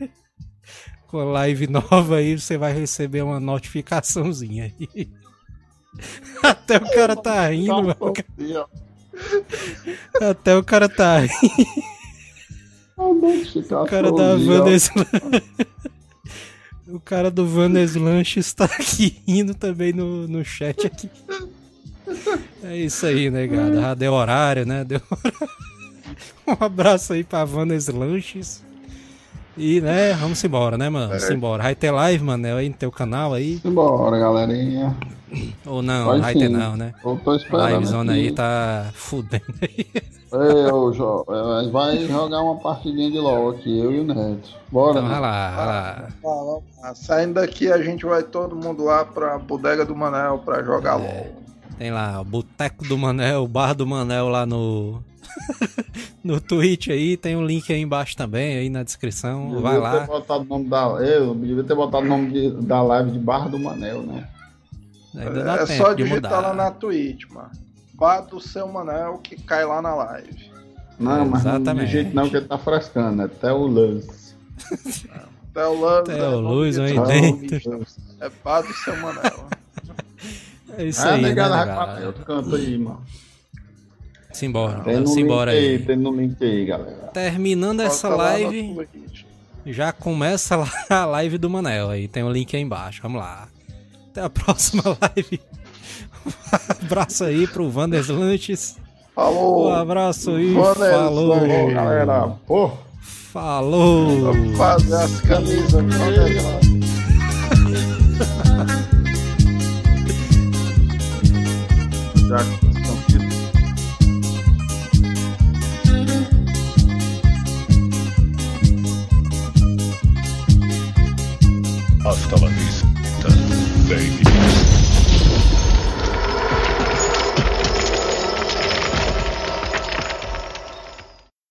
com a live nova aí, você vai receber uma notificaçãozinha aí. *laughs* Até o cara tá rindo, mano. Até o cara tá rindo. O cara da Vandes... *laughs* O cara do Vandes Lanche está aqui rindo também no, no chat aqui. É isso aí, né, cara? Já deu horário, né? Deu horário. *laughs* Um abraço aí pra Vandes Lanches. E, né, vamos embora, né, mano? Vamos embora. Vai ter live, mano, aí no teu canal aí? Simbora, galerinha. Ou não? Vai ter não, né? Eu tô esperando. Livezona aí tá fudendo aí. Ei, ô, Jo, vai jogar uma partidinha de LOL aqui, eu e o Neto. Bora, Então, vai né? lá, vai lá. Lá. Saindo daqui, a gente vai todo mundo lá pra bodega do Manel pra jogar LOL. Tem lá, o Boteco do Manel, o Bar do Manel lá no. *laughs* no Twitch aí, tem um link aí embaixo também, aí na descrição. Devia Vai ter lá. botado o nome da, eu devia ter botado o nome de- da live de Barra do Manel, né? Ainda dá É tempo só de digitar mudar. lá na Twitch, mano. Vá do seu Manel que cai lá na live. Não, mas não Exatamente. de jeito não que ele tá frescando, é até o Lance. Até o Luz. *laughs* Até o Luz aí Ah, dentro. É vá do seu Manel. É isso Ah, aí, né, negada, pra outro canto aí, mano. Simbora, Tem simbora aí, tem no link aí, galera. Terminando essa live, já começa *laughs* a live do Manel aí. Tem o link aí embaixo. Vamos lá. Até a *laughs* próxima live. Um abraço aí pro Vanders Lanches. Falou. Um abraço aí. Vandes Falou. Lanches. Galera, pô. Falou. Fazer as camisas. Já Hasta la vista, baby.